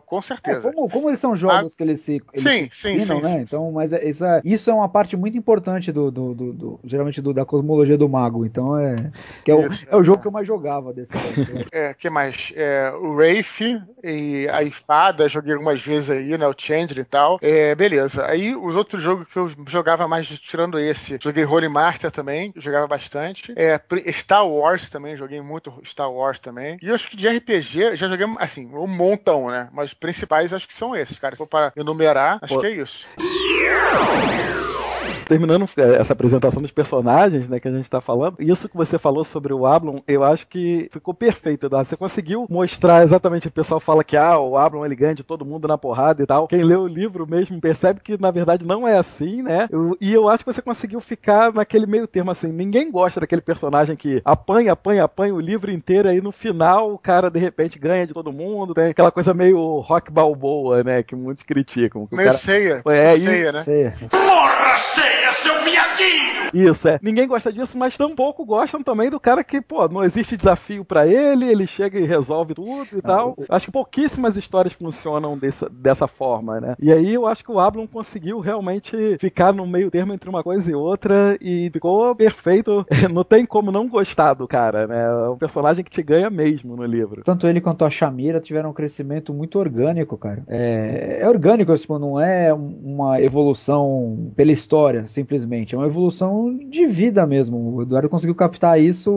com É, certeza. como, como eles são jogos que eles se, eles Sim, se sim, combinam, sim, né? sim. Então, mas é- isso é, isso é uma parte muito importante do, do, do- do- geralmente do- da cosmologia do mago. Então é que é o, é o jogo que eu mais jogava desse. É, que mais? É, o Wraith e a Ifada, joguei algumas vezes aí, né? O Chandler e tal. É, beleza. Aí os outros jogos que eu jogava mais, tirando esse, joguei Holy Master também, jogava bastante. É, Star Wars também, joguei muito Star Wars também. E eu acho que de RPG, já joguei, assim, um montão, né? Mas os principais acho que são esses, cara. Se for para enumerar, acho Pô. que é isso. Terminando é, essa apresentação dos personagens, né, que a gente tá falando, isso que você falou sobre o Ablon, eu acho que ficou perfeito, Eduardo. Você conseguiu mostrar exatamente, o pessoal fala que ah, o Ablon ele ganha de todo mundo na porrada e tal. Quem lê o livro mesmo percebe que na verdade não é assim, né? Eu- e eu acho que você conseguiu ficar naquele meio termo assim. Ninguém gosta daquele personagem que apanha, apanha, apanha o livro inteiro aí no final o cara de repente ganha de todo mundo, tem aquela coisa meio rock balboa, né, que muitos criticam. que o Meio cara- ceia. É, ceia, isso. né? Ceia. Morra, ceia, seu piadinho! Isso, é. Ninguém gosta disso, mas tampouco gostam também do cara que, pô, não existe desafio pra ele, ele chega e resolve tudo e tal. Acho que pouquíssimas histórias funcionam dessa, dessa forma, né? E aí eu acho que o Ablon conseguiu realmente ficar no meio termo entre uma coisa e outra e ficou perfeito. Não tem como não gostar do cara, né? É um personagem que te ganha mesmo no livro. Tanto ele quanto a Shamira tiveram um crescimento muito orgânico, cara. É, é orgânico, tipo, não é um- uma evolução pela história, simplesmente. É uma evolução de vida mesmo. O Eduardo conseguiu captar isso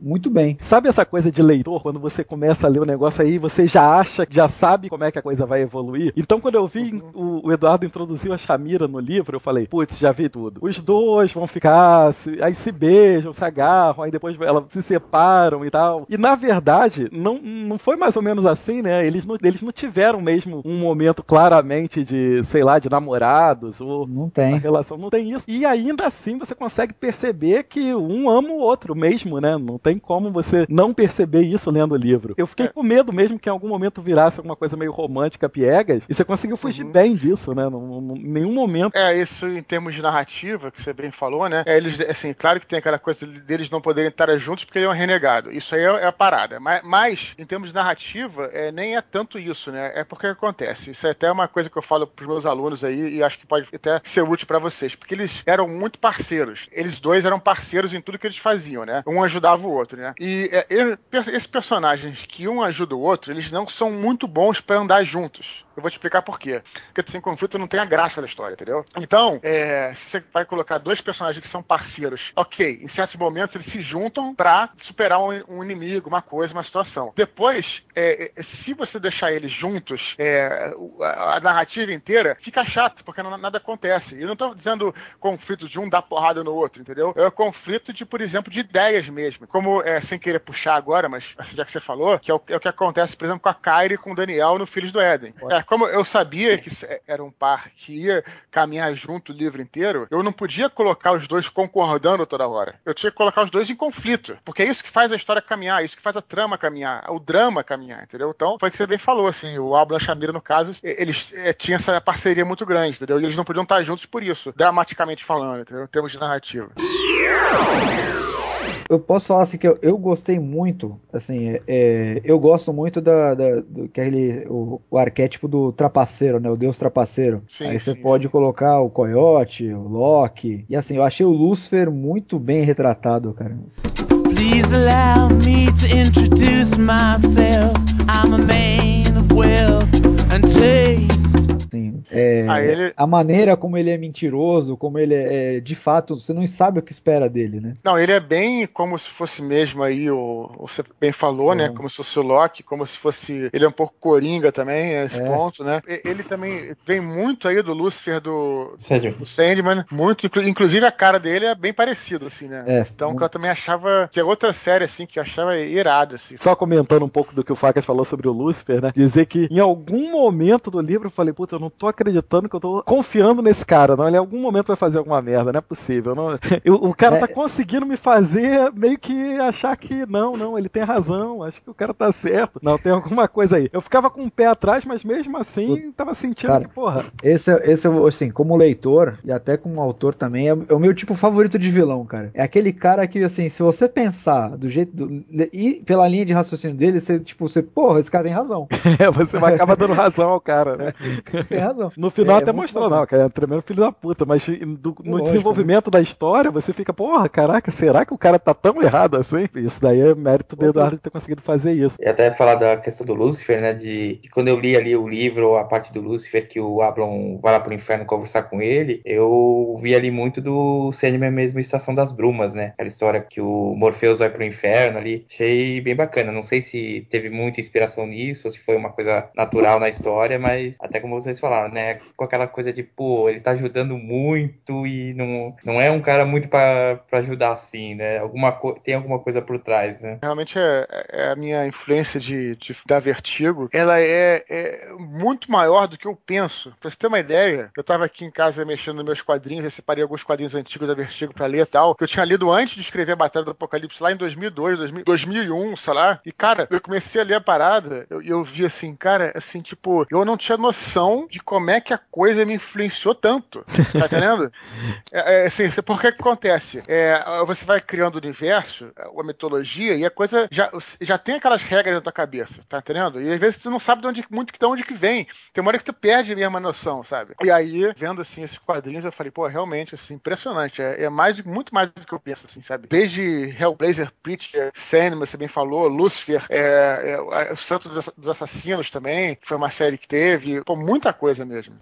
muito bem. Sabe essa coisa de leitor, quando você começa a ler o negócio aí, você já acha, já sabe como é que a coisa vai evoluir? Então, quando eu vi o, o Eduardo introduziu a Shamira no livro, eu falei, putz, já vi tudo. Os dois vão ficar, se- aí se beijam, se agarram, aí depois elas se separam e tal. E na verdade, não, não foi mais ou menos assim, né? Eles não, eles não tiveram mesmo um momento claramente de, sei lá, de namorados ou Não a tem. relação não tem isso. E ainda assim você consegue perceber que um ama o outro mesmo, né? Não tem como você não perceber isso lendo o livro. Eu fiquei com medo mesmo que em algum momento virasse alguma coisa meio romântica, piegas, e você conseguiu fugir bem disso, né? Em nenhum momento. É, isso em termos de narrativa, que você bem falou, né? É, eles, assim, claro que tem aquela coisa deles não poderem estar juntos porque ele é um renegado. Isso aí é, é a parada. Mas, mas, em termos de narrativa, é, nem é tanto isso, né? É porque acontece. Isso é até uma coisa que eu falo pros meus alunos aí e acho que pode até ser útil pra vocês. Porque eles eram muito parceiros. Eles dois eram parceiros em tudo que eles faziam, né? Um ajudava o outro, né? E é, esses personagens que um ajuda o outro, eles não são muito bons pra andar juntos. Eu vou te explicar por quê. Porque sem conflito não tem a graça da história, entendeu? Então, é, você vai colocar dois personagens que são parceiros, ok, em certos momentos eles se juntam pra superar um, um inimigo, uma coisa, uma situação. Depois, é, é, se você deixar eles juntos, é, a, a narrativa inteira fica chato, porque não- nada acontece. Eu não tô dizendo conflito de um dar porrada no outro, entendeu? É o conflito de, por exemplo, de ideias mesmo. Como, é, sem querer puxar agora, mas assim, já que você falou, que é o, é o que acontece, por exemplo, com a Kyrie e com o Daniel no Filhos do Éden. É, como eu sabia que era um par que ia caminhar junto o livro inteiro, eu não podia colocar os dois concordando toda hora. Eu tinha que colocar os dois em conflito. Porque é isso que faz a história caminhar, é isso que faz a trama caminhar, o drama caminhar, entendeu? Então, foi o que você bem falou, assim, o Álvaro e a Shamira, no caso, eles é, tinham essa parceria muito grande, entendeu? E eles não podiam estar juntos por isso, dramaticamente falando, entendeu? Em termos de narrativa. Eu posso falar assim que eu, eu gostei muito, assim, é, é, eu gosto muito da, da- do que é ele, o, o arquétipo do trapaceiro, né, o deus trapaceiro. Sim, Aí você sim, pode colocar o Coyote, o Loki, e assim, eu achei o Lúcifer muito bem retratado, cara. Please allow me to introduce myself. I'm a man of wealth and taste. Assim, é, Ah, ele- A maneira como ele é mentiroso, como ele é, é, de fato, você não sabe o que espera dele, né? Não, ele é bem como se fosse mesmo aí, o, o você bem falou, né? Uhum. Como se fosse o Loki, como se fosse. Ele é um pouco coringa também, esse É. ponto, né? Ele também vem muito aí do Lucifer do, Sandman. do Sandman, muito. inclu- Inclusive a cara dele é bem parecido, assim, né? É, então que eu também achava. Que é outra série, assim, que eu achava irada, assim. Só comentando um pouco do que o Facas falou sobre o Lúcifer, né? Dizer que em algum momento do livro eu falei, puta, eu não tô acreditando que eu tô confiando nesse cara, não. Ele em algum momento vai fazer alguma merda, não é possível. Não... Eu- o cara É. tá conseguindo me fazer meio que achar que não, não, ele tem razão, acho que o cara tá certo. Não, tem alguma coisa aí. Eu ficava com o pé atrás, mas mesmo assim tava sentindo Cara, que, porra, Esse, é- esse o- assim, como leitor e até como autor também, é, é o meu tipo favorito de vilão, cara. É aquele cara que, assim, se você pensar do jeito. Do, e pela linha de raciocínio dele, você, tipo, você, porra, esse cara tem razão. é, você vai acabar dando razão ao cara, né? Tem razão. No final É, até muito mostrou, não, cara, é um tremendo filho da puta, mas do- no Lógico, desenvolvimento da história, você fica, porra, caraca, será que o cara tá tão errado assim? Isso daí é mérito do Eduardo ter conseguido fazer isso. E até falar da questão do Lúcifer, né? De, de quando eu li ali o livro, a parte do Lúcifer, que o Ablon vai lá pro inferno conversar com ele, eu vi ali muito do Sandman mesmo, Estação das Brumas, né? Aquela história que o Morpheus vai pro inferno ali. Achei bem bacana. Não sei se teve muita inspiração nisso, ou se foi uma coisa natural na história, mas até como vocês falaram, né? Com aquela coisa de, pô, ele tá ajudando muito e não, não é um cara muito pra ajudar assim, né? Alguma tem alguma coisa por trás, né? Realmente é, é a minha influência de, de da Vertigo. Ela é, é muito maior do que eu penso. Pra você ter uma ideia, eu tava aqui em casa mexendo nos meus quadrinhos, eu separei alguns quadrinhos antigos da Vertigo pra ler e tal, que eu tinha lido antes de escrever a Batalha do Apocalipse lá em 2002, 2000, 2001, sei lá. E cara, eu comecei a ler a parada e eu, eu vi assim, cara, assim, tipo, eu não tinha noção de como é que a coisa me influenciou tanto. Tá entendendo? É, é, assim, por que que acontece? É, você vai criando o universo, a mitologia, e a coisa já, já tem aquelas regras na tua cabeça, tá entendendo? E às vezes tu não sabe de onde, muito de onde que vem. Tem uma hora que tu perde mesmo a noção, sabe? E aí, vendo assim esses quadrinhos, eu falei, pô, realmente, assim, impressionante. É, é mais, muito mais do que eu penso, assim, sabe? Desde Hellblazer, Preacher, Sandman, você bem falou, Lucifer, é, é, o Santo dos dos Assassinos também, que foi uma série que teve, pô, muita coisa mesmo.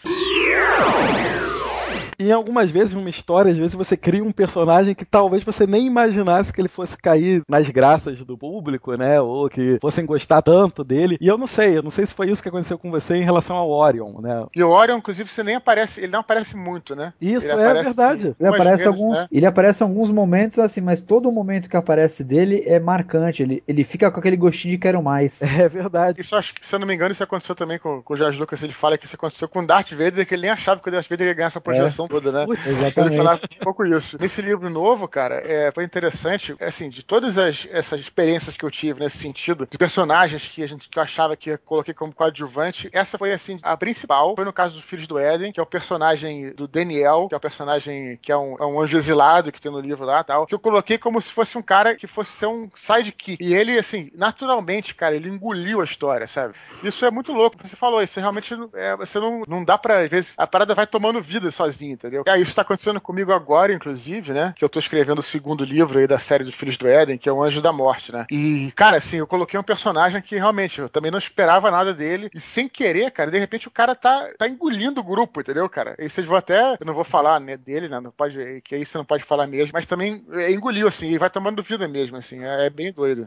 E algumas vezes, numa história, às vezes você cria um personagem que talvez você nem imaginasse que ele fosse cair nas graças do público, né? Ou que fossem gostar tanto dele. E eu não sei, eu não sei se foi isso que aconteceu com você em relação ao Orion, né? E o Orion, inclusive, você nem aparece, ele não aparece muito, né? Isso, Ele é aparece, verdade. Ele aparece, vezes, alguns, né? ele aparece em alguns momentos assim, mas todo momento que aparece dele é marcante. Ele, ele fica com aquele gostinho de quero mais. É verdade. Isso acho que, se eu não me engano, isso aconteceu também com, com o George Lucas. Ele fala que isso aconteceu com o Darth Vader, que ele nem achava que o Darth Vader ia ganhar essa projeção toda, né? Putz, Ele exatamente. falava um pouco isso. Nesse livro novo, cara, é, foi interessante, assim, de todas as, essas experiências que eu tive nesse sentido, de personagens que a gente que eu achava que eu coloquei como coadjuvante, essa foi, assim, a principal. Foi no caso dos Filhos do Éden, que é o personagem do Daniel, que é o personagem que é um, é um anjo exilado que tem no livro lá tal, que eu coloquei como se fosse um cara que fosse ser um sidekick. E ele, assim, naturalmente, cara, ele engoliu a história, sabe? Isso é muito louco. Você falou, isso realmente é, você não, não dá pra, às vezes, a parada vai tomando vida sozinha, entendeu? E aí, isso tá acontecendo comigo agora, inclusive, né? Que eu tô escrevendo o segundo livro aí da série dos Filhos do Éden, que é o Anjo da Morte, né? E, cara, assim, eu coloquei um personagem que realmente eu também não esperava nada dele. E sem querer, cara, de repente o cara tá, tá engolindo o grupo, entendeu, cara? E vocês vão até. Eu não vou falar né, dele, né? Não pode, que aí você não pode falar mesmo, mas também é, engoliu, assim, e vai tomando vida mesmo, assim. É, é bem doido.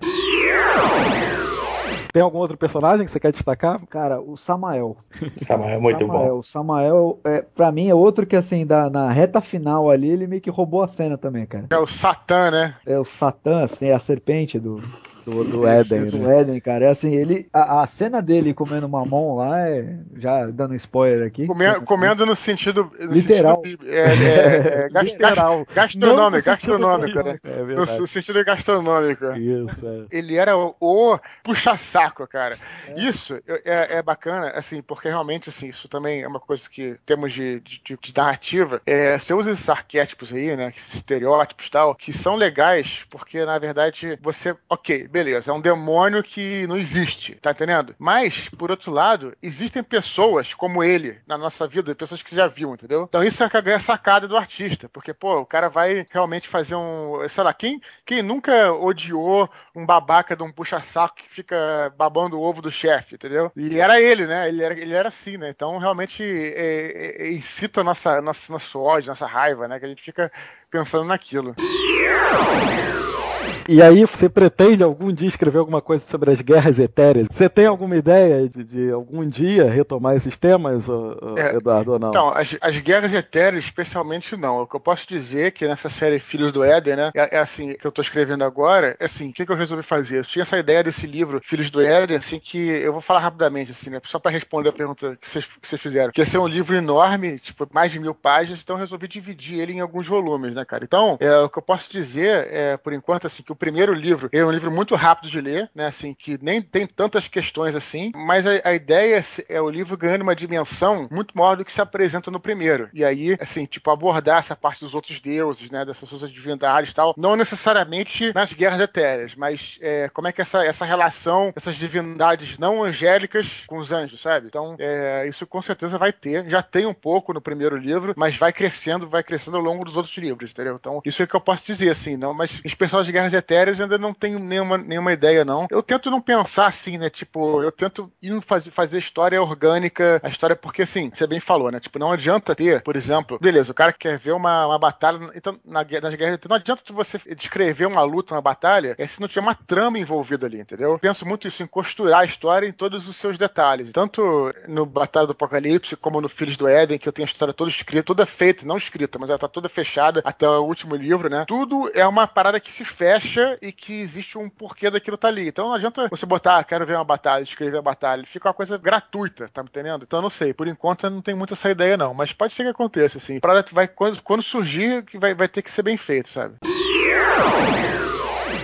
Tem algum outro personagem que você quer destacar? Cara, o Samael. Samael é muito Samael, bom. O Samael, é, pra mim, é outro que, assim, da, na reta final ali, ele meio que roubou a cena também, cara. É o Satã, né? É o Satã, assim, é a serpente do, Do, do Éden, do né? Éden, cara. É assim, ele. A, a cena dele comendo mamão lá é. Já dando spoiler aqui. Comendo, comendo no sentido. no Literal. sentido, é, é, é, Literal. Gastronômico, gastronômico, do- né? É No, verdade. no sentido gastronômico. Isso, é. Ele era o, o puxa-saco, cara. Isso é, é bacana, assim, porque realmente, assim, isso também é uma coisa que temos de, de, de- de narrativa. É, você usa esses arquétipos aí, né? Esses estereótipos e tal, que são legais, porque na verdade você, ok, beleza, é um demônio que não existe, tá entendendo? Mas, por outro lado, existem pessoas como ele na nossa vida, pessoas que já viu, entendeu? Então isso é a grande sacada do artista, porque, pô, o cara vai realmente fazer um. Sei lá, quem, quem nunca odiou um babaca de um puxa-saco que fica babando o ovo do chefe, entendeu? E era ele, né? Ele era, ele era assim, né? Então realmente é, é, incita a nossa, nossa, nosso ódio, nossa raiva, né? Que a gente fica pensando naquilo. E aí, você pretende algum dia escrever alguma coisa sobre as guerras etéreas? Você tem alguma ideia de, de algum dia retomar esses temas, É, Eduardo, ou não? Então, as, as guerras etéreas, especialmente não. O que eu posso dizer é que nessa série Filhos do Éden, né? É, é assim, que eu tô escrevendo agora, é assim, o que, que eu resolvi fazer? Eu tinha essa ideia desse livro, Filhos do Éden, assim, que eu vou falar rapidamente, assim, né? Só pra responder a pergunta que vocês, que vocês fizeram. Que ia ser um livro enorme, tipo, mais de mil páginas, então eu resolvi dividir ele em alguns volumes, né, cara? Então, é, o que eu posso dizer, é, por enquanto, assim, que o primeiro livro é um livro muito rápido de ler, né? Assim, que nem tem tantas questões assim, mas a, a ideia é é o livro ganhando uma dimensão muito maior do que se apresenta no primeiro. E aí, assim, tipo, abordar essa parte dos outros deuses, né? Dessas outras divindades e tal, não necessariamente nas guerras etéreas, mas é, como é que essa, essa relação, essas divindades não angélicas com os anjos, sabe? Então, é, isso com certeza vai ter. Já tem um pouco no primeiro livro, mas vai crescendo, vai crescendo ao longo dos outros livros, entendeu? Então, isso é que eu posso dizer, assim, não, mas especial de guerras etéreas ainda não tenho nenhuma, nenhuma ideia, não. Eu tento não pensar assim, né? Tipo, eu tento fazer, fazer história orgânica, a história, porque assim, você bem falou, né? Tipo, não adianta ter, por exemplo, beleza, o cara quer ver uma, uma batalha, então, na, nas guerras, não adianta você descrever uma luta, uma batalha, é se não tiver uma trama envolvida ali, entendeu? Eu penso muito isso, em costurar a história em todos os seus detalhes. Tanto no Batalha do Apocalipse, como no Filhos do Éden, que eu tenho a história toda escrita, toda feita, não escrita, mas ela tá toda fechada até o último livro, né? Tudo é uma parada que se fecha e que existe um porquê daquilo tá ali. Então não adianta você botar, ah, quero ver uma batalha, escrever a batalha. Fica uma coisa gratuita, tá me entendendo? Então não sei. Por enquanto não tenho muito essa ideia, não. Mas pode ser que aconteça, assim. A parada vai, quando, quando surgir, que vai, vai ter que ser bem feito, sabe?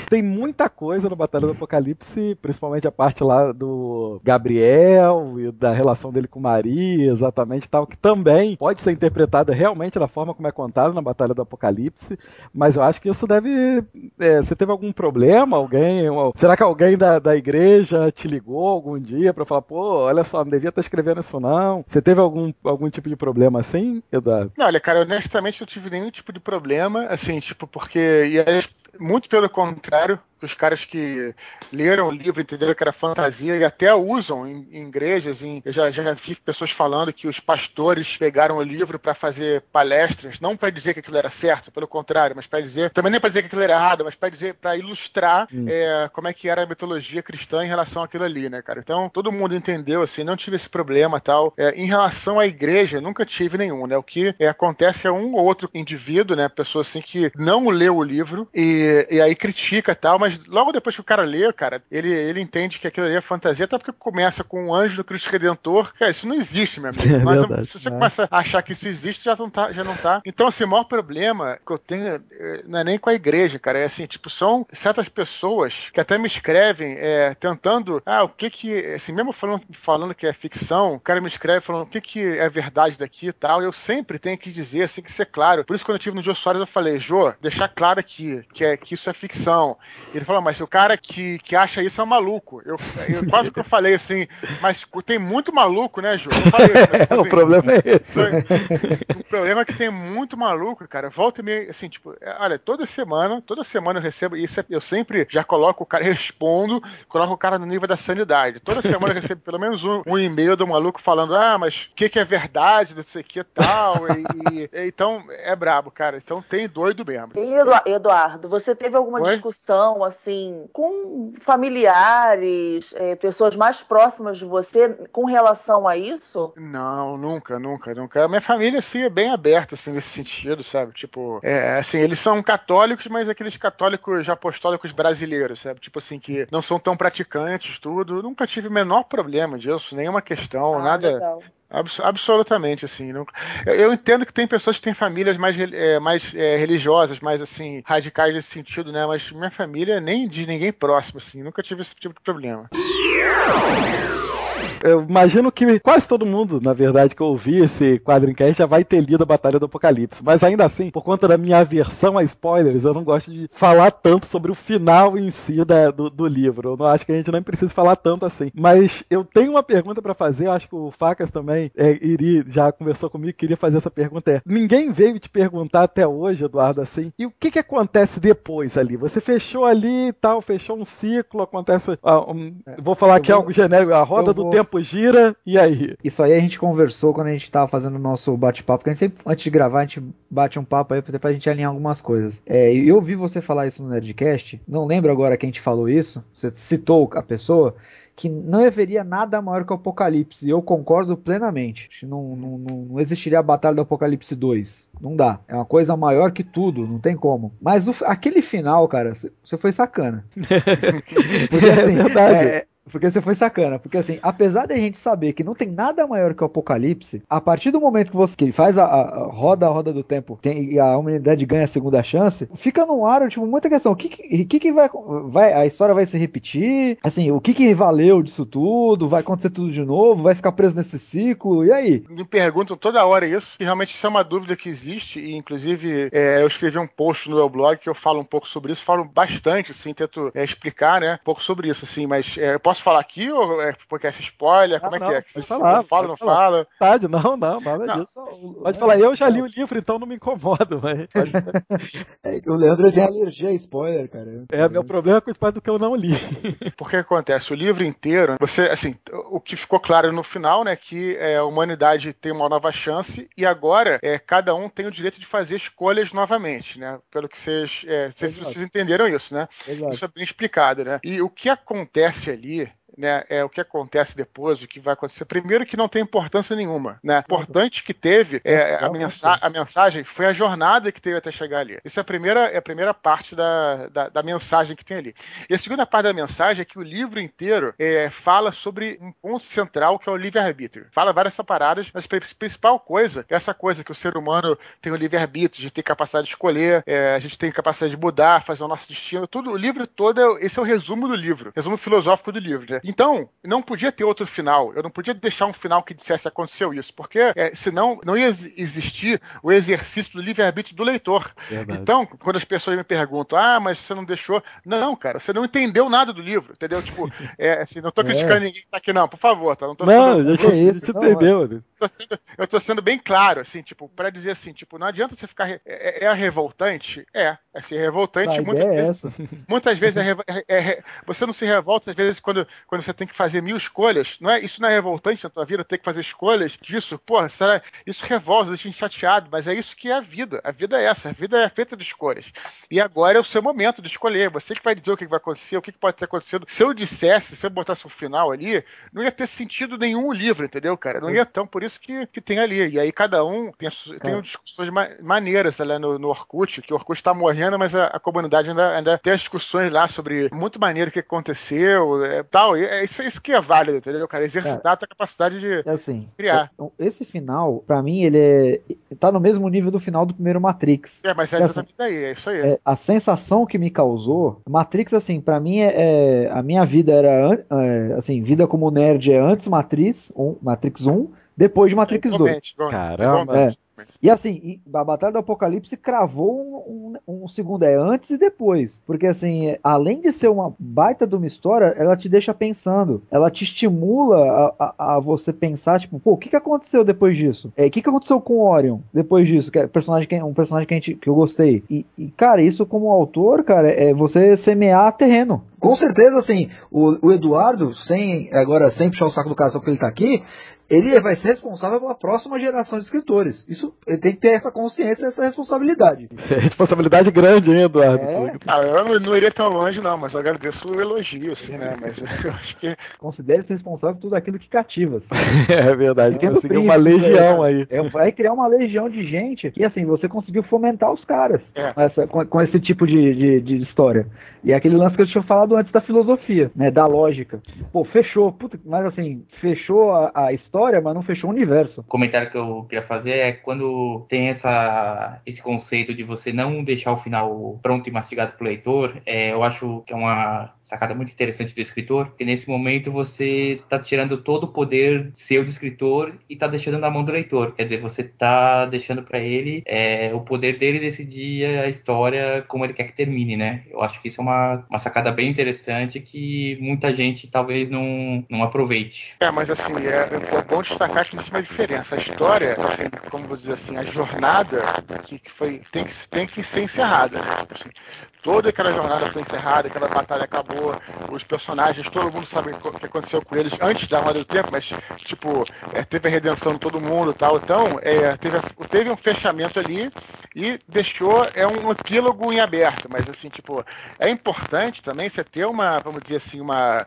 Tem muita coisa no Batalha do Apocalipse, principalmente a parte lá do Gabriel e da relação dele com Maria, exatamente tal, que também pode ser interpretada realmente da forma como é contado na Batalha do Apocalipse, mas eu acho que isso deve. é, você teve algum problema? Alguém. será que alguém da, da igreja te ligou algum dia pra falar, pô, olha só, não devia estar escrevendo isso não? Você teve algum, algum tipo de problema assim, Eduardo? Não, olha, cara, honestamente eu não tive nenhum tipo de problema, assim, tipo, porque. E muito pelo contrário, os caras que leram o livro entenderam que era fantasia e até usam em, em igrejas. Em, eu já, já vi pessoas falando que os pastores pegaram o livro para fazer palestras, não para dizer que aquilo era certo, pelo contrário, mas para dizer, também nem para dizer que aquilo era errado, mas para dizer, para ilustrar Hum. é, como é que era a mitologia cristã em relação àquilo ali, né, cara? Então todo mundo entendeu, assim, não tive esse problema tal. É, em relação à igreja, nunca tive nenhum, né? O que é, acontece é um ou outro indivíduo, né, pessoa assim que não leu o livro e, e aí critica tal, mas logo depois que o cara lê, cara, ele, ele entende que aquilo ali é fantasia, até porque começa com um anjo do Cristo Redentor. Cara, isso não existe, meu amigo. É Nós- verdade. se você É. começa a achar que isso existe, já não tá. Já não tá. Então, assim, o maior problema que eu tenho eh, não é nem com a igreja, cara. É assim, tipo, são certas pessoas que até me escrevem é, tentando. Ah, o que que. Assim, mesmo falando, falando que é ficção, o cara me escreve falando o que que é verdade daqui e tal. Eu sempre tenho que dizer, assim, que ser claro. Por isso, quando eu tive no Jô Soares, eu falei, Jô, deixar claro aqui que, é, que isso é ficção. Ele falou, mas o cara que, que acha isso é um maluco. Eu, eu quase que eu falei assim, mas tem muito maluco, né, Jô? Eu falei, mas, o assim, problema é esse. o problema é que tem muito maluco, cara. Volta e meia, assim, tipo, é, olha, toda semana, toda semana eu recebo, isso é- eu sempre já coloco o cara, respondo, coloco o cara no nível da sanidade. Toda semana eu recebo pelo menos um, um e-mail do maluco falando, ah, mas o que, que é verdade disso aqui e tal. E, e- então, é brabo, cara. Então tem doido mesmo. E, Edu- Eduardo, você teve alguma Oi? discussão assim com familiares, eh, pessoas mais próximas de você com relação a isso? Não, nunca, nunca, nunca. A minha família, assim, é bem aberta, assim, nesse sentido, sabe? Tipo, é, assim, eles são católicos, mas aqueles católicos apostólicos brasileiros, sabe? Tipo assim, que não são tão praticantes, tudo. Nunca tive o menor problema disso, nenhuma questão, Ah, nada. legal. Abs- absolutamente, assim. Nunca... Eu, entendo que tem pessoas que têm famílias mais, é, mais é, religiosas, mais, assim, radicais nesse sentido, né? Mas minha família nem de ninguém próximo, assim. Nunca tive esse tipo de problema. Eu imagino que quase todo mundo, na verdade, que ouvi esse quadrincast já vai ter lido a Batalha do Apocalipse. Mas ainda assim, por conta da minha aversão a spoilers, eu não gosto de falar tanto sobre o final em si da- do, do livro. Eu não acho que a gente nem precisa falar tanto assim. Mas eu tenho uma pergunta pra fazer, eu acho que o Facas também é, iria, já conversou comigo, queria fazer essa pergunta. É, ninguém veio te perguntar até hoje, Eduardo, assim, e o que que acontece depois ali? Você fechou ali e tal, fechou um ciclo, acontece. ah, um- vou falar aqui vou- algo genérico, a roda do vou- tempo gira, e aí? Isso aí a gente conversou quando a gente tava fazendo o nosso bate-papo, porque a gente sempre, antes de gravar, a gente bate um papo aí pra pra gente alinhar algumas coisas. É, eu ouvi você falar isso no Nerdcast, não lembro agora quem te falou isso, você citou a pessoa, que não haveria nada maior que o Apocalipse, e eu concordo plenamente. Não, não, não existiria a Batalha do Apocalipse 2. Não dá. É uma coisa maior que tudo, não tem como. Mas o- aquele final, cara, você foi sacana. Porque, assim, É verdade. é, porque você foi sacana. Porque assim, apesar da gente saber que não tem nada maior que o Apocalipse, a partir do momento que você que faz a, a- roda a roda do tempo tem, e a humanidade ganha a segunda chance, fica no ar, tipo, muita questão. O que que, que, que vai, vai. A história vai se repetir? Assim, o que que valeu disso tudo? Vai acontecer tudo de novo? Vai ficar preso nesse ciclo? E aí? me perguntam toda hora isso, e realmente isso é uma dúvida que existe, e inclusive é, eu escrevi um post no meu blog que eu falo um pouco sobre isso, falo bastante, assim, tento é, explicar, né, um pouco sobre isso, assim, mas é, eu posso falar aqui ou é porque é spoiler? Como é não, que é? pode falar, pode não fala? Verdade, não, não, nada Não. disso. Pode falar, eu já li o livro, então não me incomodo, mas. É que o Leandro tem alergia a spoiler, cara. É, meu problema é com o do que eu não li. Porque acontece, o livro inteiro, você, assim, o que ficou claro no final, né, que é, a humanidade tem uma nova chance e agora é, cada um tem o direito de fazer escolhas novamente, né, pelo que vocês, é, vocês, vocês entenderam isso, né? Exato. Isso é bem explicado, né? E o que acontece ali né, é o que acontece depois, o que vai acontecer. Primeiro que não tem importância nenhuma, né? Importante que teve é, a, mensa a mensagem foi a jornada que teve até chegar ali. Isso é a primeira, é a primeira parte da, da, da mensagem que tem ali. E a segunda parte da mensagem é que o livro inteiro é, fala sobre um ponto central que é o livre-arbítrio. Fala várias paradas, mas a pri- principal coisa é essa coisa que o ser humano tem o livre-arbítrio, gente tem capacidade de escolher, é, a gente tem capacidade de mudar, fazer o nosso destino. Tudo, o livro todo, é- esse é o resumo do livro, resumo filosófico do livro. Né? Então, não podia ter outro final. Eu não podia deixar um final que dissesse aconteceu isso, porque é, senão não ia ex- existir o exercício do livre-arbítrio do leitor. Verdade. Então, quando as pessoas me perguntam, ah, mas você não deixou. Não, cara, você não entendeu nada do livro, entendeu? Tipo, é, assim, não tô É. criticando ninguém que tá aqui, não, por favor, tá? Não tô Não, Que isso, não, entendeu. né? Tô sendo, eu tô sendo bem claro, assim, tipo, pra dizer assim, tipo, não adianta você ficar. re- É, é revoltante? É. É ser revoltante A muitas é vezes. essa. Muitas vezes é revo- é- é re- você não se revolta, às vezes, quando, quando você tem que fazer mil escolhas. Não é, isso não é revoltante na tua vida, ter que fazer escolhas disso. Porra, será, isso revolta, deixa a gente chateado, mas é isso que é a vida. A vida é essa, a vida é feita de escolhas. E agora é o seu momento de escolher. Você que vai dizer o que vai acontecer, o que pode ter acontecido. Se eu dissesse, se eu botasse um final ali, não ia ter sentido nenhum o livro, entendeu, cara? Não ia tão, por isso que, que tem ali. E aí cada um tem, tem Cara. discussões ma- maneiras ali no, no Orkut, que o Orkut tá morrendo, mas a, a comunidade ainda, ainda tem as discussões lá sobre muito maneiro o que aconteceu, é, tal. E é isso, isso que é válido, entendeu, cara? Exercitar a tua capacidade de É assim, criar. então, esse final, pra mim, ele é. tá no mesmo nível do final do primeiro Matrix. É, mas é É assim, exatamente daí, é isso aí. É, a sensação que me causou, Matrix, assim, pra mim é, é- a minha vida era, é, assim, vida como nerd é antes Matrix, um, Matrix 1, depois de Matrix 2. Igualmente, igualmente, Caramba. igualmente. E assim, a Batalha do Apocalipse cravou um, um- um segundo, é antes e depois. Porque assim, é, além de ser uma baita de uma história, ela te deixa pensando. Ela te estimula a, a- a você pensar, tipo, pô, o que, que aconteceu depois disso? É, o que, que aconteceu com o Orion depois disso? Que é personagem que, um personagem que, a gente, que eu gostei. E, e, cara, isso como autor, cara, é você semear terreno. Com certeza, assim, o, o Eduardo, sem agora sem puxar o saco do cara só porque ele tá aqui, ele vai ser responsável pela próxima geração de escritores. Isso ele tem que ter essa consciência, essa responsabilidade. É responsabilidade grande, hein, Eduardo? Ah, eu não, não iria tão longe, não, mas agradeço o elogio, assim, né? Mas eu acho que. Considere-se responsável por tudo aquilo que cativa. É verdade, Pequeno conseguiu uma legião é, aí. é, vai criar uma legião de gente e assim, você conseguiu fomentar os caras É. com, essa- com- com esse tipo de, de- de história. E é aquele lance que eu tinha falado antes da filosofia, né? Da lógica. Pô, fechou. Puta, mas assim, fechou a, a história, mas não fechou o universo. O comentário que eu queria fazer é quando tem essa, esse conceito de você não deixar o final pronto e mastigado pro leitor, é, eu acho que é uma sacada muito interessante do escritor, porque nesse momento você está tirando todo o poder seu de escritor e está deixando na mão do leitor. Quer dizer, você está deixando para ele é, o poder dele decidir a história como ele quer que termine, né? Eu acho que isso é uma, uma sacada bem interessante que muita gente talvez não, não aproveite. É, mas assim, é, é bom destacar que existe uma diferença. A história, assim, como vou dizer assim, a jornada que, que foi, tem, que, tem que ser encerrada. Assim, toda aquela jornada foi encerrada, aquela batalha acabou, os personagens, todo mundo sabe o que aconteceu com eles antes da roda do tempo, mas, tipo, é, teve a redenção de todo mundo e tal. Então, é, teve, teve um fechamento ali e deixou, é um epílogo em aberto, mas assim, tipo, é importante também você ter uma, vamos dizer assim, uma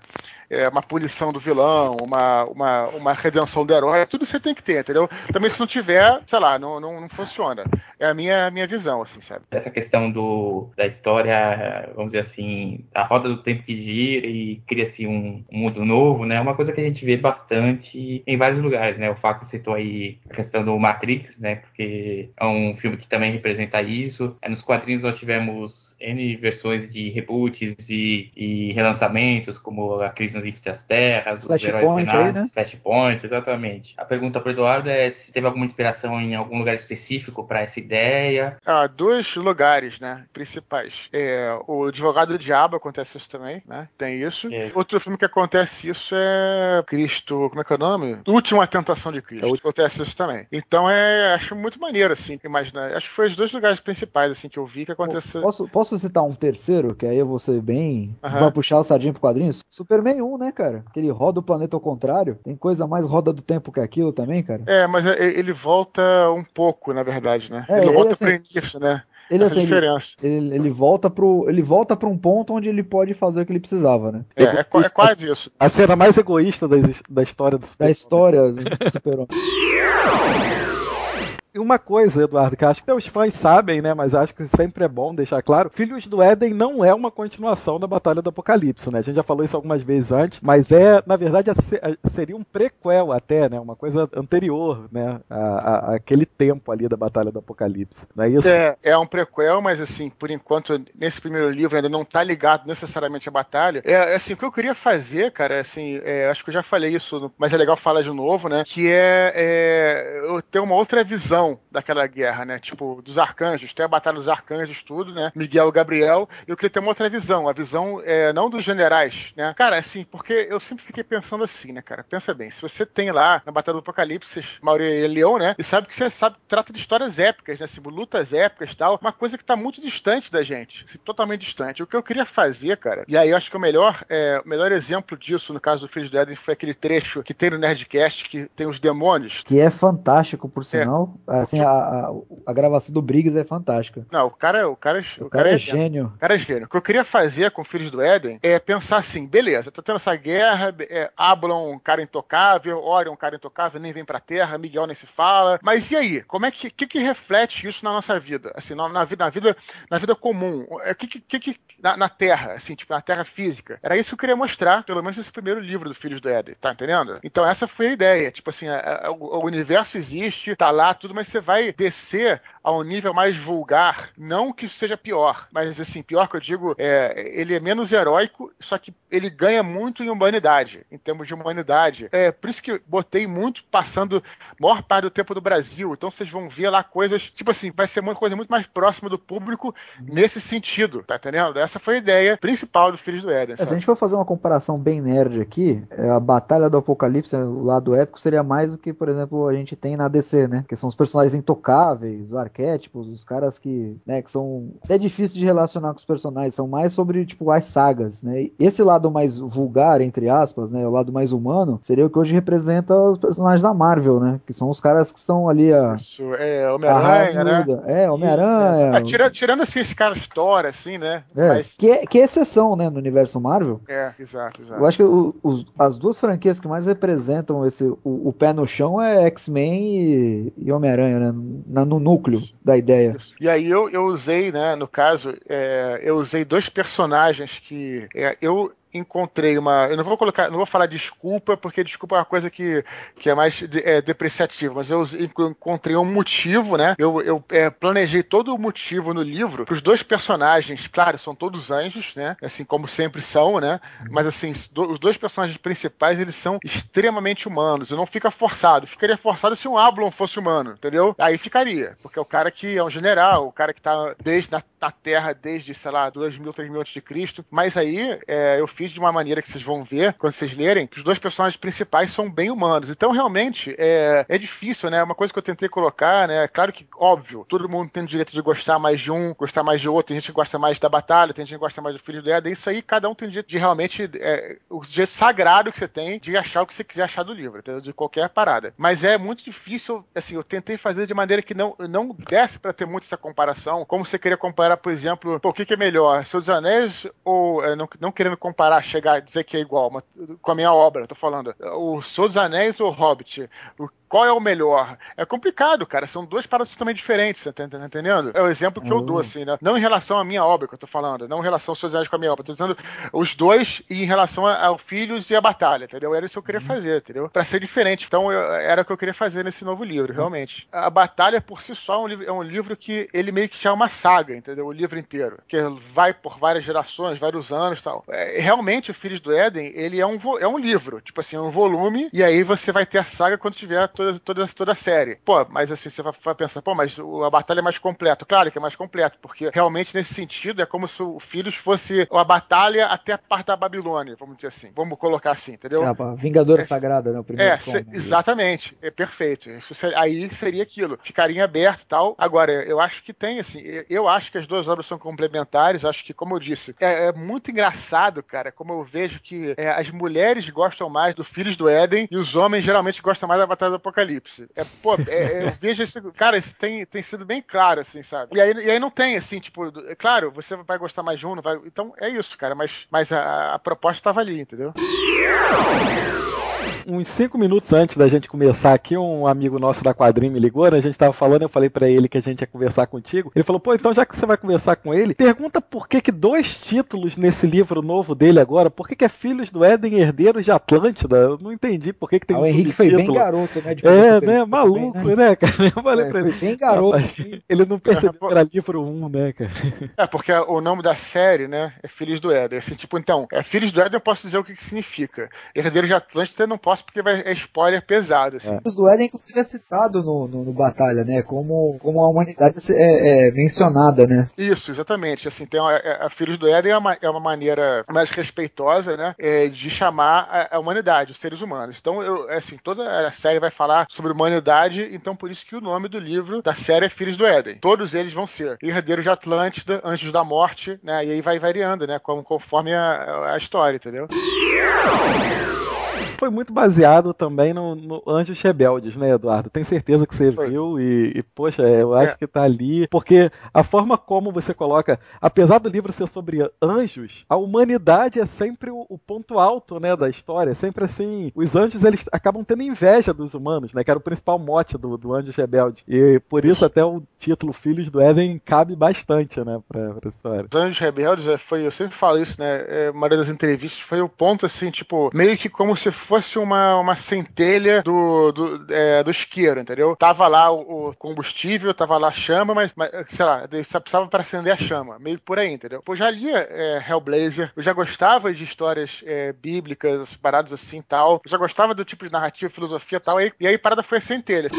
é, uma punição do vilão, uma, uma, uma redenção do herói, tudo você tem que ter, entendeu? Também se não tiver, sei lá, não, não, não funciona. É a minha, minha visão, assim, sabe? Essa questão do, da história, vamos dizer assim, a roda do tempo que gira e cria-se um, mundo novo, né? É uma coisa que a gente vê bastante em vários lugares, né? O Faco citou aí a questão do Matrix, né? Porque é um filme que também representa isso. Nos quadrinhos nós tivemos N versões de reboots e, e relançamentos, como a Crise nas Infinitas Terras, os Heróis Flashpoint aí, Renascem, né? Flashpoint, exatamente. A pergunta para o Eduardo é se teve alguma inspiração em algum lugar específico para essa ideia. Ah, dois lugares, né, principais. É, o Advogado do Diabo acontece isso também, né? Tem isso. Outro filme que acontece isso é Cristo, como é que é o nome? Última Tentação de Cristo. Acontece isso também. Então é, acho muito maneiro, assim, imaginar. Acho que foi os dois lugares principais, assim, que eu vi que aconteceu. Posso, posso citar um terceiro, que aí eu vou ser bem. Aham. Vai puxar o sardinha pro quadrinhos? Superman 1, né, cara? Que ele roda o planeta ao contrário. Tem coisa mais roda do tempo que aquilo também, cara. É, mas é- ele volta um pouco, na verdade, né? É, ele ele, volta assim, pro início, né? Ele, assim, ele, ele, ele volta pro. Ele volta pra um ponto onde ele pode fazer o que ele precisava, né? É, é, é quase isso. A cena mais egoísta da, da história do Da história do Super-Homem. E uma coisa, Eduardo, que acho que os fãs sabem, né? Mas acho que sempre é bom deixar claro: Filhos do Éden não é uma continuação da Batalha do Apocalipse, né? A gente já falou isso algumas vezes antes, mas é, na verdade, seria um prequel até, né? Uma coisa anterior, né? A, a- aquele tempo ali da Batalha do Apocalipse. Não é isso? É, é um prequel, mas assim, por enquanto, nesse primeiro livro ainda não tá ligado necessariamente à batalha. É, assim, o que eu queria fazer, cara, é, assim, é, acho que eu já falei isso, mas é legal falar de novo, né? Que é, é eu ter uma outra visão visão daquela guerra, né? Tipo, dos arcanjos, tem a batalha dos arcanjos, tudo, né? Miguel e Gabriel. Eu queria ter uma outra visão, a visão é, não dos generais, né? Cara, assim, porque eu sempre fiquei pensando assim, né, cara? Pensa bem, se você tem lá na Batalha do Apocalipse, Maureen e Leão, né? E sabe que você sabe, trata de histórias épicas, né? Assim, lutas épicas e tal, uma coisa que tá muito distante da gente, assim, totalmente distante. O que eu queria fazer, cara, e aí eu acho que o melhor, é, o melhor exemplo disso, no caso do Filhos do Éden, foi aquele trecho que tem no Nerdcast, que tem os demônios. Que é fantástico, por sinal. Assim, a, a, a gravação do Briggs é fantástica. Não, o cara, o cara, O cara é gênio. O cara é gênio. O que eu queria fazer com Filhos do Éden é pensar assim, beleza, tá tendo essa guerra, é, Ablon, um cara intocável, Orion, um cara intocável, nem vem pra Terra, Miguel nem se fala. Mas e aí? Como é que, que, que reflete isso na nossa vida? Assim, na, na vida, na vida, na vida comum. O que, que, que, que na, na Terra, assim, tipo, na Terra física. Era isso que eu queria mostrar, pelo menos nesse primeiro livro do Filhos do Éden, tá entendendo? Então essa foi a ideia. Tipo assim, a- a- o, o universo existe, tá lá, tudo, mas você vai descer a um nível mais vulgar. Não que isso seja pior, mas assim, pior que eu digo, é, ele é menos heróico, só que ele ganha muito em humanidade, em termos de humanidade. É por isso que botei muito passando maior parte do tempo do Brasil. Então vocês vão ver lá coisas, tipo assim, vai ser uma coisa muito mais próxima do público nesse sentido, tá entendendo? Essa foi a ideia principal do Filhos do Éden. É, se a gente for fazer uma comparação bem nerd aqui, é, a Batalha do Apocalipse, o lado épico, seria mais do que, por exemplo, a gente tem na DC, né? Que são os personagens intocáveis, os arquétipos, os caras que, né, que são. É difícil de relacionar com os personagens, são mais sobre, tipo, as sagas, né? E Esse lado mais vulgar, entre aspas, né? O lado mais humano, seria o que hoje representa os personagens da Marvel, né? Que são os caras que são ali a. Isso, é Homem-Aranha, né? Ramuda. É, Homem-Aranha. Ah, tira- tirando assim esse cara Thor, assim, né? É, Mas- que, é, que é exceção, né, no universo Marvel. É, exato, exato. Eu acho que o- os- as duas franquias que mais representam esse, o, o pé no chão é X-Men e, e Homem-Aranha, né? Na- no núcleo da ideia. E aí eu, eu usei, né, no caso, é, eu usei dois personagens que é, eu encontrei uma. Eu não vou colocar, não vou falar desculpa, porque desculpa é uma coisa que, que é mais de- é, depreciativa, mas eu encontrei um motivo, né? Eu, eu é, planejei todo o motivo no livro para os dois personagens, claro, são todos anjos, né? Assim como sempre são, né? Mas assim, do- os dois personagens principais, eles são extremamente humanos. E não fica forçado. Ficaria forçado se um Ablon fosse humano, entendeu? Aí ficaria. Porque é o cara que é um general, o cara que tá desde na, na Terra desde, sei lá, 2 mil, 3 mil antes de Cristo. Mas aí é, eu fiz de uma maneira que vocês vão ver, quando vocês lerem, que os dois personagens principais são bem humanos. Então, realmente, é, é difícil, né? Uma coisa que eu tentei colocar, né? Claro que, óbvio, todo mundo tem o direito de gostar mais de um, gostar mais de outro. Tem gente que gosta mais da batalha, tem gente que gosta mais do filho do Éden. Isso aí, cada um tem o direito de realmente. É, o direito sagrado que você tem de achar o que você quiser achar do livro, entendeu? De qualquer parada. Mas é muito difícil, assim, eu tentei fazer de maneira que não, não desse pra ter muito essa comparação. Como você queria comparar, por exemplo, pô, o que, que é melhor? Dos Anéis ou. é, não, não querendo comparar, chegar a dizer que é igual, mas com a minha obra, tô falando. O Senhor dos Anéis ou Hobbit? O qual é o melhor? É complicado, cara. São duas paradas totalmente diferentes, tá ent- entendendo? É o exemplo que eu dou, assim, né? Não em relação à minha obra que eu tô falando, não em relação aos sociais com a minha obra. Tô dizendo os dois e em relação ao Filhos e a Batalha, entendeu? Era isso que eu queria fazer, entendeu? Pra ser diferente. Então, eu- era o que eu queria fazer nesse novo livro, realmente. A Batalha, por si só, é um, livro, é um livro que ele meio que já é uma saga, entendeu? O livro inteiro. Que vai por várias gerações, vários anos e tal. É, realmente, o Filhos do Éden, ele é um, é um livro. Tipo assim, é um volume, e aí você vai ter a saga quando tiver toda, toda, toda a série. Pô, mas assim, você vai, vai pensar, pô, mas a batalha é mais completa. Claro que é mais completo, porque realmente nesse sentido é como se o Filhos fosse a batalha até a parte da Babilônia, vamos dizer assim. Vamos colocar assim, entendeu? É, Vingadora Sagrada, né? O primeiro É, se- exatamente. É perfeito. Isso aí seria aquilo. Ficaria aberto e tal. Agora, eu acho que tem, assim, eu- eu acho que as duas obras são complementares. Acho que, como eu disse, é, é muito engraçado, cara, como eu vejo que é, as mulheres gostam mais do Filhos do Éden e os homens geralmente gostam mais da Batalha do Apocalipse. É, pô, é, eu vejo isso. Cara, isso tem, tem sido bem claro, assim, sabe? E aí, e aí não tem, assim, tipo, é claro, você vai gostar mais de um, vai. Então é isso, cara, mas, mas a, a proposta tava ali, entendeu? Uns cinco minutos antes da gente começar aqui, um amigo nosso da quadrinha me ligou, né? A gente tava falando, eu falei pra ele que a gente ia conversar contigo. Ele falou, pô, então já que você vai conversar com ele, pergunta por que que dois títulos nesse livro novo dele agora, por que que é Filhos do Éden Herdeiros de Atlântida? Eu não entendi por que que tem Ah, um o Henrique foi bem garoto, né? É, né? pergunta Maluco, também, né, cara? Eu falei É, pra ele. bem garoto, Rapaz, ele não percebeu que era livro 1, né, cara? É, porque o nome da série, né, é Filhos do Éden. Assim, tipo, então, é Filhos do Éden eu posso dizer o que, que significa. Herdeiros de Atlântida não posso porque vai, é spoiler pesado. Assim. O do Éden, inclusive, é citado no, no, no Batalha, né? Como, como a humanidade é, é mencionada, né? Isso, exatamente. Assim, tem uma, a, a Filhos do Éden é uma, é uma maneira mais respeitosa, né? é, de chamar a, a humanidade, os seres humanos. Então, eu, assim, toda a série vai falar sobre humanidade, então por isso que o nome do livro da série é Filhos do Éden. Todos eles vão ser herdeiros de Atlântida, anjos da morte, né? E aí vai variando, né? Como, conforme a, a história, entendeu? Foi muito baseado também no, no Anjos Rebeldes, né, Eduardo? Tenho certeza que você Foi. viu e, e, poxa, eu acho É. que tá ali. Porque a forma como você coloca, apesar do livro ser sobre anjos, a humanidade é sempre o, o ponto alto, né, da história. É sempre assim, os anjos eles acabam tendo inveja dos humanos, né, que era o principal mote do, do Anjos Rebelde. E por isso até o título Filhos do Éden cabe bastante, né, pra, pra história. Os Anjos Rebeldes, é, foi, eu sempre falo isso, né? É, uma das entrevistas foi o ponto assim, tipo, meio que como se fosse uma, uma centelha do, do, é, do isqueiro, entendeu? Tava lá o, o combustível, tava lá a chama, mas, mas, sei lá, precisava para acender a chama, meio por aí, entendeu? Pô, já lia é, Hellblazer, eu já gostava de histórias é, bíblicas, paradas assim tal, eu já gostava do tipo de narrativa, filosofia tal, e, e aí parada foi a centelha.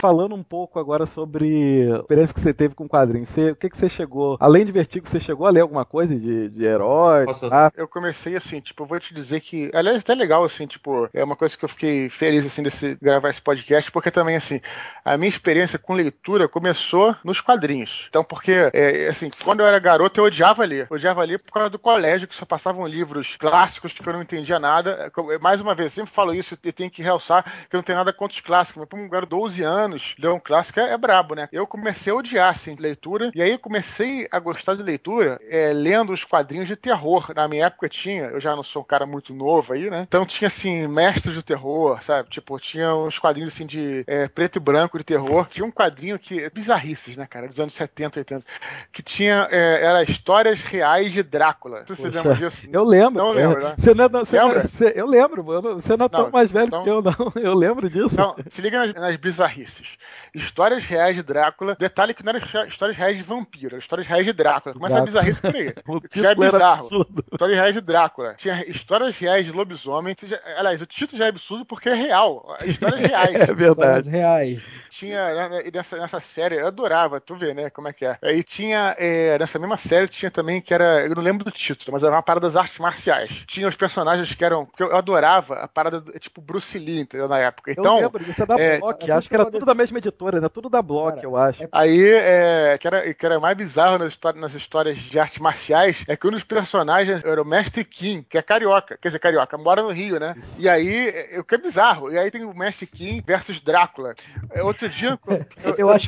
Falando um pouco agora sobre a experiência que você teve com quadrinhos, você, o que, que você chegou, além de Vertigo, você chegou a ler alguma coisa de, de herói? Ah, Eu comecei assim, tipo, eu vou te dizer que. Aliás, até legal, assim, tipo, é uma coisa que eu fiquei feliz, assim, de gravar esse podcast, porque também, assim, a minha experiência com leitura começou nos quadrinhos. Então, porque, é, assim, quando eu era garoto, eu odiava ler. Eu odiava ler por causa do colégio, que só passavam livros clássicos que eu não entendia nada. É, Mais uma vez, eu sempre falo isso e tenho que realçar que eu não tenho nada contra os clássicos, mas pra um garoto de 12 anos, ler um clássico é, é brabo, né? Eu comecei a odiar, assim, leitura, e aí comecei a gostar de leitura é, lendo os quadrinhos de terror. Na minha época tinha, eu já não sou um cara muito novo aí, né? Então tinha, assim, mestres do terror, sabe? Tipo, tinha uns quadrinhos, assim, de é, preto e branco de terror. Tinha um quadrinho que, bizarrices, né, cara? Dos anos 70, 80, que tinha, é, era histórias reais de Drácula. Não sei se você Poxa, lembra disso. Eu lembro. Não lembro, é. né? Você não é- você não é- Lembra? você- eu lembro, mano. Você não é tão Não, mais velho então- que eu, não. Eu lembro disso. Então, se liga nas, nas bizarrices bizarrices. Histórias reais de Drácula. Detalhe que não era histó- histórias reais de vampiro, era histórias reais de Drácula. Começa a Drácula. bizarrice por aí. O que já é título era bizarro. absurdo. Histórias reais de Drácula. Tinha histórias reais de lobisomem. Já- Aliás, o título já é absurdo porque é real. Histórias reais. É verdade. Histórias reais. Tinha né, e nessa, nessa série, eu adorava, tu vê, né, como é que é. Aí tinha, é, nessa mesma série, tinha também que era, eu não lembro do título, mas era uma parada das artes marciais. Tinha os personagens que eram, que eu adorava, a parada, do- tipo Bruce Lee, entendeu, na época. Então, eu lembro disso, é da é, Block. acho que era tudo da mesma editora, né? Tudo da Block, eu acho. Aí, é, que, era, que era mais bizarro nas, histó- nas histórias de artes marciais, é que um dos personagens era o Mestre Kim, que é carioca, quer dizer, carioca, mora no Rio, né? E aí, é, o que é bizarro, e aí tem o Mestre Kim versus Drácula. É, Outro dia, eu, Eu acho.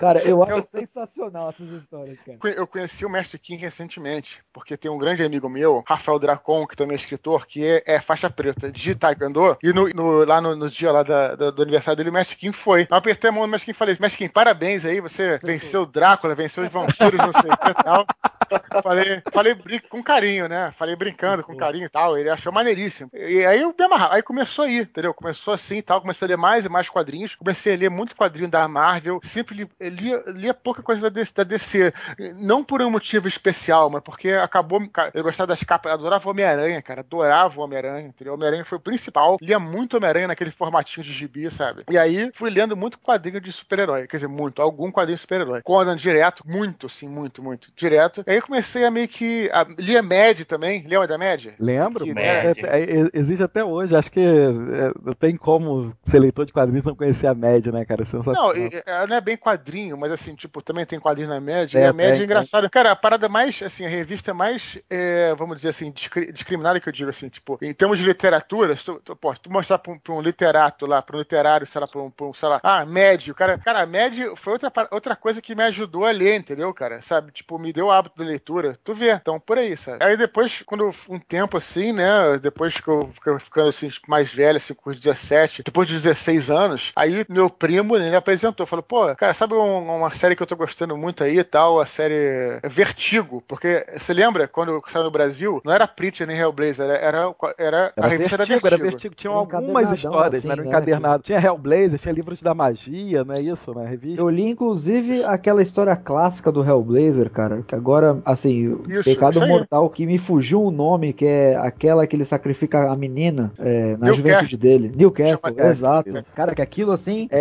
Cara, eu acho sensacional essas histórias, cara. Eu conheci o Mestre Kim recentemente, porque tem um grande amigo meu, Rafael Dracon, que também é escritor, que é, é faixa preta de Taekwondo, e no, no- lá no, no dia lá da- da- do aniversário dele, o Mestre Kim foi. Eu apertei a mão do Mestre Kim e falei, parabéns aí, você venceu o Drácula, venceu os vampiros, não sei o que e tal. Falei, falei com carinho, né? Falei brincando com carinho e tal. Ele achou maneiríssimo. E aí eu me amarrava. Aí começou aí, entendeu? Começou assim e tal. Comecei a ler mais e mais quadrinhos. Comecei a ler muito quadrinho da Marvel. Sempre li, lia, lia pouca coisa da DC. Não por um motivo especial, mas porque acabou. Eu gostava das capas. Adorava o Homem-Aranha, cara. Adorava o Homem-Aranha, entendeu? O Homem-Aranha foi o principal. Lia muito Homem-Aranha naquele formatinho de gibi, sabe? E aí fui lendo muito quadrinho de super-herói. Quer dizer, muito. Algum quadrinho de super-herói. Conan direto, muito, sim, muito, muito. Direto. Aí eu comecei a meio que. A, lia Mad também. Lembra da Mad? Lembro, Que- é, é, é, existe até hoje. Acho que é, não tem como ser leitor de quadrinhos não conhecer a média, né, cara? Sensacional. Não, ela não é bem quadrinho, mas assim, tipo, também tem quadrinho na média. É, e a média tem, é engraçada. Cara, a parada mais, assim, a revista mais, é, vamos dizer assim, discri- discriminada que eu digo, assim, tipo, em termos de literatura, se tu, tu, pô, tu mostrar pra um, pra um literato lá, pra um literário, sei lá, pra um, pra um, sei lá, ah, médio, cara, cara, médio foi outra, outra coisa que me ajudou a ler, entendeu, cara? Sabe? Tipo, me deu o hábito da leitura. Tu vê, então, por aí, sabe? Aí depois, quando um tempo assim, né, depois que eu fiquei ficando assim, mais velho, assim, com os 17, depois de 16 anos, aí meu primo, ele apresentou, falou, pô, cara, sabe um- uma série que eu tô gostando muito aí e tal, a série Vertigo, porque você lembra quando saiu no Brasil, não era Preacher nem Hellblazer, era, era, era, a Era revista vertigo, era era vertigo. Tinham algumas histórias, assim, né? Era né, encadernado. Tinha Hellblazer, tinha livros da magia, não é isso, né? Revista. Eu li, inclusive, aquela história clássica do Hellblazer, cara, que agora assim, o Isso, pecado isso mortal que me fugiu o nome, que é aquela que ele sacrifica a menina é, na Newcastle. juventude dele. Newcastle, Chama exato. Newcastle. Cara, que aquilo assim é,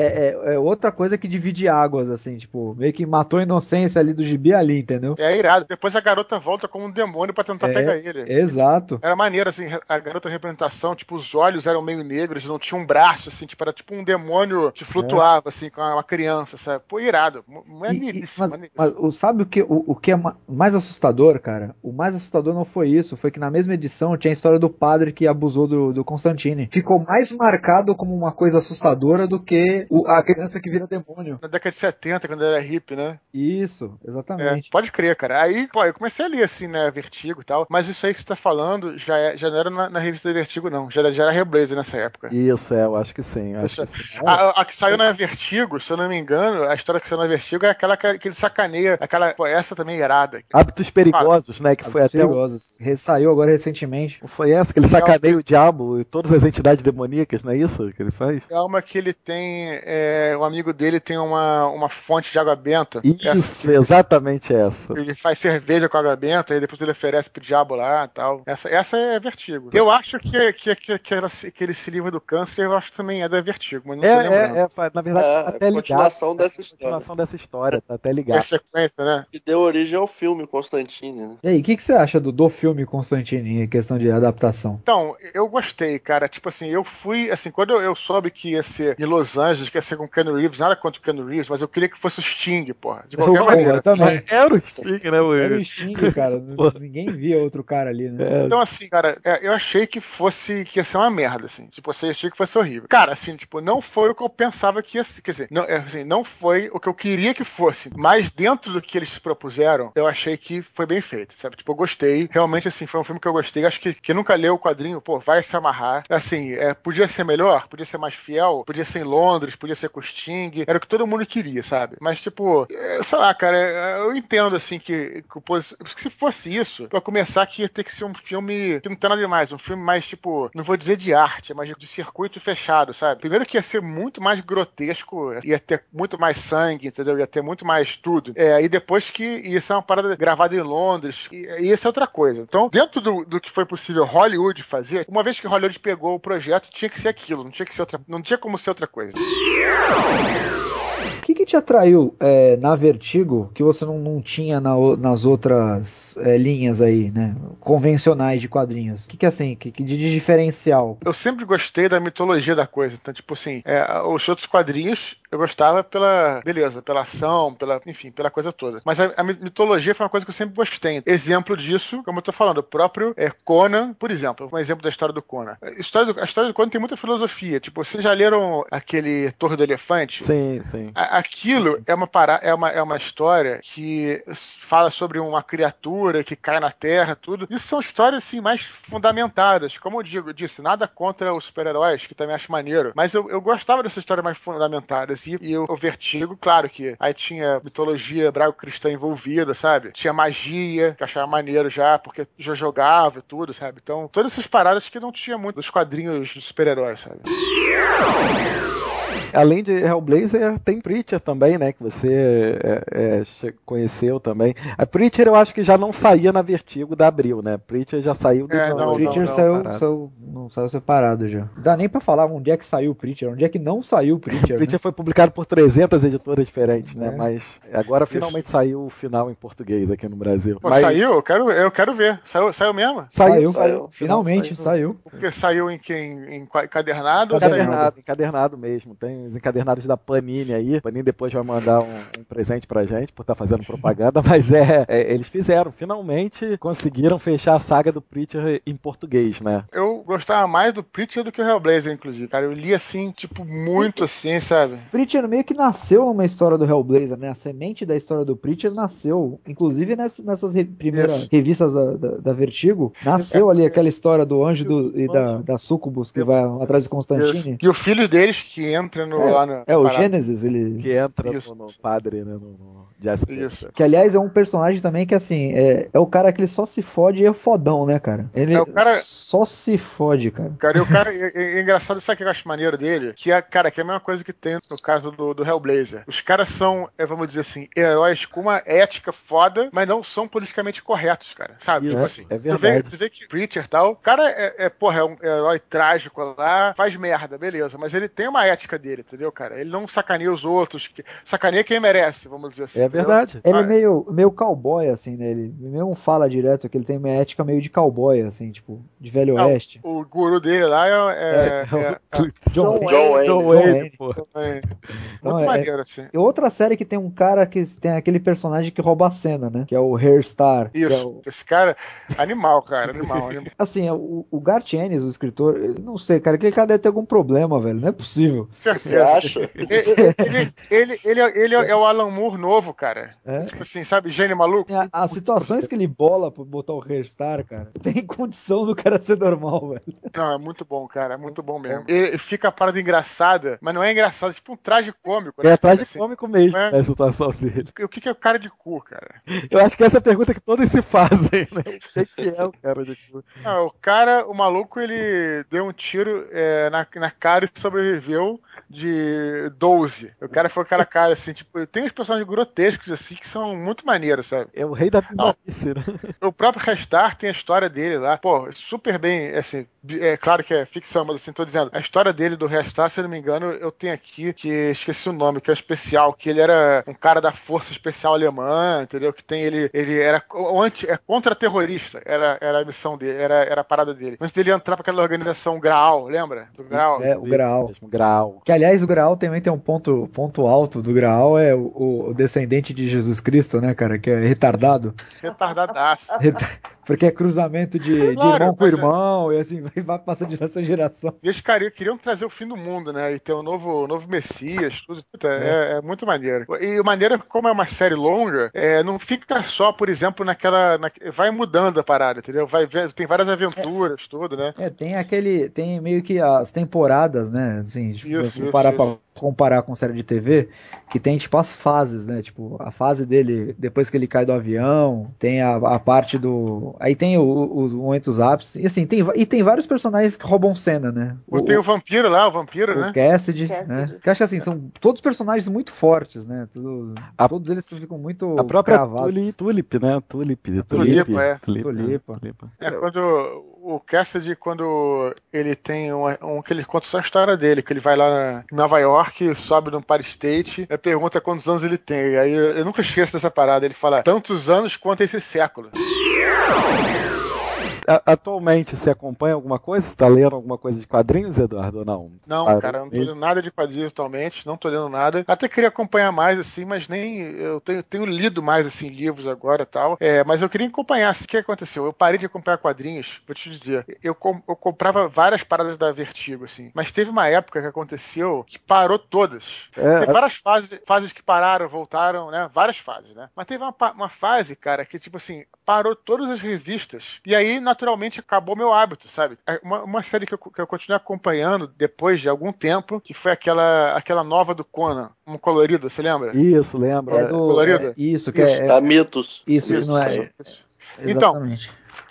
é- é outra coisa que divide águas, assim, tipo, meio que matou a inocência ali do gibi ali, entendeu? É irado. Depois a garota volta como um demônio pra tentar É, pegar ele. Exato. Era maneiro, assim, a garota representação, tipo, os olhos eram meio negros, não tinha um braço, assim, tipo, era tipo um demônio que flutuava, assim, com uma criança, sabe? Pô, irado. Maneiríssimo, mas, maneiríssimo. mas o- sabe o que, o, o que é ma- mais assustador, cara? O mais assustador não foi isso, foi que na mesma edição tinha a história do padre que abusou do, do Constantine. Ficou mais marcado como uma coisa assustadora do que o- a criança que vira demônio. Na década de 70, quando era hippie, né? Isso, É, exatamente. pode crer, cara. Aí, pô, eu comecei a ler, assim, né, Vertigo e tal, mas isso aí que você tá falando já, é- já não era na, na revista Vertigo, não. Já era, já era Hellblazer nessa época. Isso, é, eu acho que sim. Acho que sim. A, a que saiu na Vertigo, se eu não me engano, a história que saiu na Vertigo é aquela que, que ele sacaneia, aquela, pô, essa também é irada. Hábitos perigosos, né? Que foi até. Perigosos. Ressaiu agora recentemente. Foi essa que ele sacaneia o diabo e todas as entidades demoníacas, não é isso que ele faz? É uma que ele tem, é, um amigo dele tem uma, uma fonte de água benta. Essa Isso, exatamente essa. Ele faz cerveja com água benta e depois ele oferece pro diabo lá e tal. Essa, essa é vertigo. Eu acho que, que, que, que, ela que ele se livra do câncer, eu acho que também é da vertigo, mas não tô lembrando. É, é, é, na verdade, É, tá é até ligado. continuação dessa história. Continuação dessa história, tá até É ligado. sequência, né? Que deu origem ao filme Constantine, né? E aí, o que, que você acha do, do filme Constantine em questão de adaptação? Então, eu gostei, cara. Tipo assim, eu fui, assim, quando eu, eu soube que ia ser em Los Angeles, que ia ser com o Ken Reeves, nada contra o Ken Reeves, mas eu queria que fosse o Sting, porra. De qualquer Eu- maneira. eu também. Era o Sting, né, o Era o Sting, cara. Ninguém via outro cara ali, né? Então, assim, cara, é, eu achei que fosse que ia ser uma merda, assim. Tipo, eu achei que fosse horrível. Cara, assim, tipo, não foi o que eu pensava que ia ser. Quer dizer, não, é, assim, não foi o que eu queria que fosse. Mas dentro do que eles se propuseram, eu achei que foi bem feito, sabe? Tipo, eu gostei. Realmente, assim, foi um filme que eu gostei. Acho que quem nunca leu o quadrinho, pô, vai se amarrar. Assim, é, podia ser melhor, podia ser mais fiel, podia ser em Londres, podia ser com Sting. Era o que todo mundo queria, sabe? Mas, tipo, é, sei lá, cara, é, eu entendo, assim, que, que, se fosse isso, pra começar que ia ter que ser um filme que não nada demais. Um filme mais, tipo, não vou dizer de arte, mas de circuito fechado, sabe? Primeiro que ia ser muito mais grotesco, ia ter muito mais sangue, entendeu? Ia ter muito mais tudo. É, e depois que ia ser uma parada gravada em Londres, e, e isso é outra coisa. Então, dentro do, do que foi possível Hollywood fazer, uma vez que Hollywood pegou o projeto, tinha que ser aquilo, não tinha que ser outra, não tinha como ser outra coisa. O que, que te atraiu é, na Vertigo que você não, não tinha na nas outras é, linhas aí, né? Convencionais de quadrinhos? O que, que é assim, que, que de diferencial? eu sempre gostei da mitologia da coisa. Então, tipo assim, é, os outros quadrinhos eu gostava pela. Beleza, pela ação, pela. Enfim, pela coisa toda. Mas a, a mi- mitologia foi uma coisa que eu sempre gostei. Exemplo disso, como eu tô falando, o próprio é, Conan, por exemplo, um exemplo da história do Conan. A história do, a história do Conan tem muita filosofia. Tipo, vocês já leram aquele Torre do Elefante? Sim, sim. Aquilo é uma, para... é, uma, é uma história que fala sobre uma criatura que cai na terra, tudo. Isso são histórias assim mais fundamentadas. Como eu digo, disse, nada contra os super-heróis, que também acho maneiro. Mas eu, eu gostava dessas histórias mais fundamentadas. E, e o, o Vertigo, claro que aí tinha mitologia hebraico-cristã envolvida, sabe? Tinha magia, que eu achava maneiro já, porque já jogava e tudo, sabe? Então, todas essas paradas que não tinha muito dos quadrinhos de super-heróis, sabe? Além de Hellblazer, tem Preacher também, né? Que você é, é, conheceu também. A Preacher eu acho que já não saía na Vertigo da Abril, né? Preacher já saiu do É, não, o Preacher saiu, parado. saiu- não saiu separado já. Não dá nem pra falar onde é que saiu o Preacher, onde é que não saiu o Preacher. Preacher né? foi publicado por 300 editoras diferentes, né? É. Mas agora finalmente saiu o final em português aqui no Brasil. Pô, Mas saiu? Eu quero, eu quero ver. Saiu, saiu mesmo? Saiu, Saiu, finalmente saiu. Porque saiu em quem? Em saiu- Encadernado, encadernado mesmo. Tem os encadernados da Panini aí. Panini depois vai mandar um, um presente pra gente por estar fazendo propaganda, mas é, é, eles fizeram, finalmente conseguiram fechar a saga do Preacher em português, né? Eu gostava mais do Preacher do que o Hellblazer, inclusive, cara. Eu li assim, tipo, muito assim, sabe? Preacher meio que nasceu numa história do Hellblazer, né? A semente da história do Preacher nasceu, inclusive ness- nessas re- primeiras Isso. revistas da, da, da Vertigo, nasceu ali aquela história do anjo do- e da, da Sucubus que vai atrás de Constantine. E o filho deles que entra no, lá no. É, o parada. Gênesis, ele. Que entra no, no padre, né? No, no Jessica. Que aliás é um personagem também que assim, é, é o cara que ele só se fode e é fodão, né, cara? Ele É o cara- só se fode, cara. Cara, e o cara, é, é- é engraçado, sabe o que eu acho maneiro dele? Que é, cara, que é a mesma coisa que tem no caso do, do Hellblazer. Os caras são, é, vamos dizer assim, heróis com uma ética foda, mas não são politicamente corretos, cara. Sabe? Isso, Tipo assim, é Tu vê, verdade. tu vê que Preacher e tal, o cara é, é, porra, é um herói trágico lá, faz merda, beleza, mas ele tem uma ética dele, entendeu, cara? Ele não sacaneia os outros, que- sacaneia quem merece, vamos dizer assim. É entendeu? verdade. Ele é Ah, meio, meio cowboy, assim, né? Ele mesmo fala direto que ele tem uma ética meio de cowboy, assim, tipo, de velho Não, oeste. O guru dele lá é. é, É, é- John, John Wayne. John Wayne, Wayne. pô. é- Então, muito é- maneiro, assim. E outra série que tem um cara que tem aquele personagem que rouba a cena, né? Que é o Hairstar. que é Isso, o- esse cara, animal, cara, animal. animal. Assim, o, o Garth Ennis, o escritor, eu não sei, cara, aquele cara deve ter algum problema, velho. Não é possível. Você acha? Ele, ele, ele, ele, é- ele é o Alan Moore novo, cara. É. Tipo assim, sabe, gênio maluco? A- As situações que ele bola pra botar o Hairstar, cara, tem condição do cara ser normal, velho. Não, é muito bom, cara, é muito bom mesmo. Ele fica a parada engraçada, mas não é engraçado, é tipo um traje cômico. É atrás de Assim, cômico mesmo É. a situação dele. O que, que é o cara de cu, cara? Eu acho que essa é a pergunta que todos se fazem, né? O que que é o cara de cu? Não, o cara, o maluco, ele deu um tiro é, na, na cara e sobreviveu de 12. O cara foi aquela cara assim, tipo, tem uns personagens grotescos assim que são muito maneiros, sabe? É o rei da bizarrice, né? O próprio Restar tem a história dele lá, pô, super bem, assim, é claro que é ficção, mas assim, tô dizendo, a história dele do Restar, se eu não me engano, eu tenho aqui, que esqueci o nome, que é o especial, que ele era um cara da Força Especial Alemã, entendeu? Que tem ele, ele era o anti, é contra-terrorista, era, era a missão dele, era, era a parada dele. Antes dele entrar pra aquela organização Graal, lembra? Do Graal. É, o Graal. Mesmo, grau. Que, aliás, o Graal também tem um ponto, ponto alto do Graal, é o, o descendente de Jesus Cristo, né, cara, que é retardado. Retardadaço. Porque é cruzamento de, de Claro, irmão com é- irmão, e assim, vai, vai passando de geração em geração. E eles queriam, queriam trazer o fim do mundo, né? E ter um novo, novo Messias, tudo. Puta, é. é muito maneiro. E a maneira como é uma série longa, é, não fica só, por exemplo, naquela. na- vai mudando a parada, entendeu? Vai ver- tem várias aventuras, tudo, né? É, tem aquele. Tem meio que as temporadas, né? Assim, tipo, Parar isso. Comparar com série de TV, que tem tipo as fases, né? Tipo, a fase dele depois que ele cai do avião, tem a, a parte do. Aí tem o- o- os momentos ápices. E assim, tem, e tem vários personagens que roubam cena, né? O, tem o vampiro lá, o vampiro, o né? Cassidy, Cassidy. né? Que acho que assim, são todos personagens muito fortes, né? Tudo- A- todos eles ficam muito A própria cravados. Tulip, Tulip, né? Tulip. Tulipa, Tulip, é. Tulip, Tulipa. né? Tulipa. É quando o Cassidy, quando ele tem um, um que ele conta só a história dele, que ele vai lá em Nova York, sobe no Empire State, pergunta quantos anos ele tem. Aí eu, eu nunca esqueço dessa parada. Ele fala tantos anos quanto esse século. A- Atualmente, você acompanha alguma coisa? Você tá lendo alguma coisa de quadrinhos, Eduardo, ou não? Não, Parou cara, eu não tô lendo nada de quadrinhos atualmente, não tô lendo nada. Até queria acompanhar mais, assim, mas nem. Eu tenho, tenho lido mais, assim, livros agora e tal. É, mas eu queria acompanhar. assim, O que aconteceu? Eu parei de acompanhar quadrinhos, vou te dizer. Eu, com- eu comprava várias paradas da Vertigo, assim. Mas teve uma época que aconteceu que parou todas. É, Tem várias fases, fases que pararam, voltaram, né? Várias fases, né? Mas teve uma, uma fase, cara, que, tipo assim, parou todas as revistas. E aí, naturalmente, acabou meu hábito, sabe? É Uma, uma série que eu, que eu continuei acompanhando depois de algum tempo, que foi aquela, aquela nova do Conan, uma colorida, você lembra? Isso, lembra? É do, colorido? é, isso, que é, Da Mitos. isso, Isso, não é. isso. Então,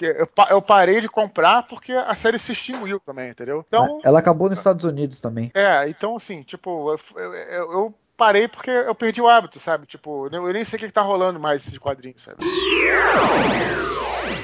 Eu, pa- eu parei de comprar porque a série se extinguiu também, entendeu? Então, Ela acabou nos Estados Unidos também. É, então assim, tipo, eu, eu- eu- parei porque eu perdi o hábito, sabe? Tipo, eu nem sei o que, que tá rolando mais de quadrinhos, sabe?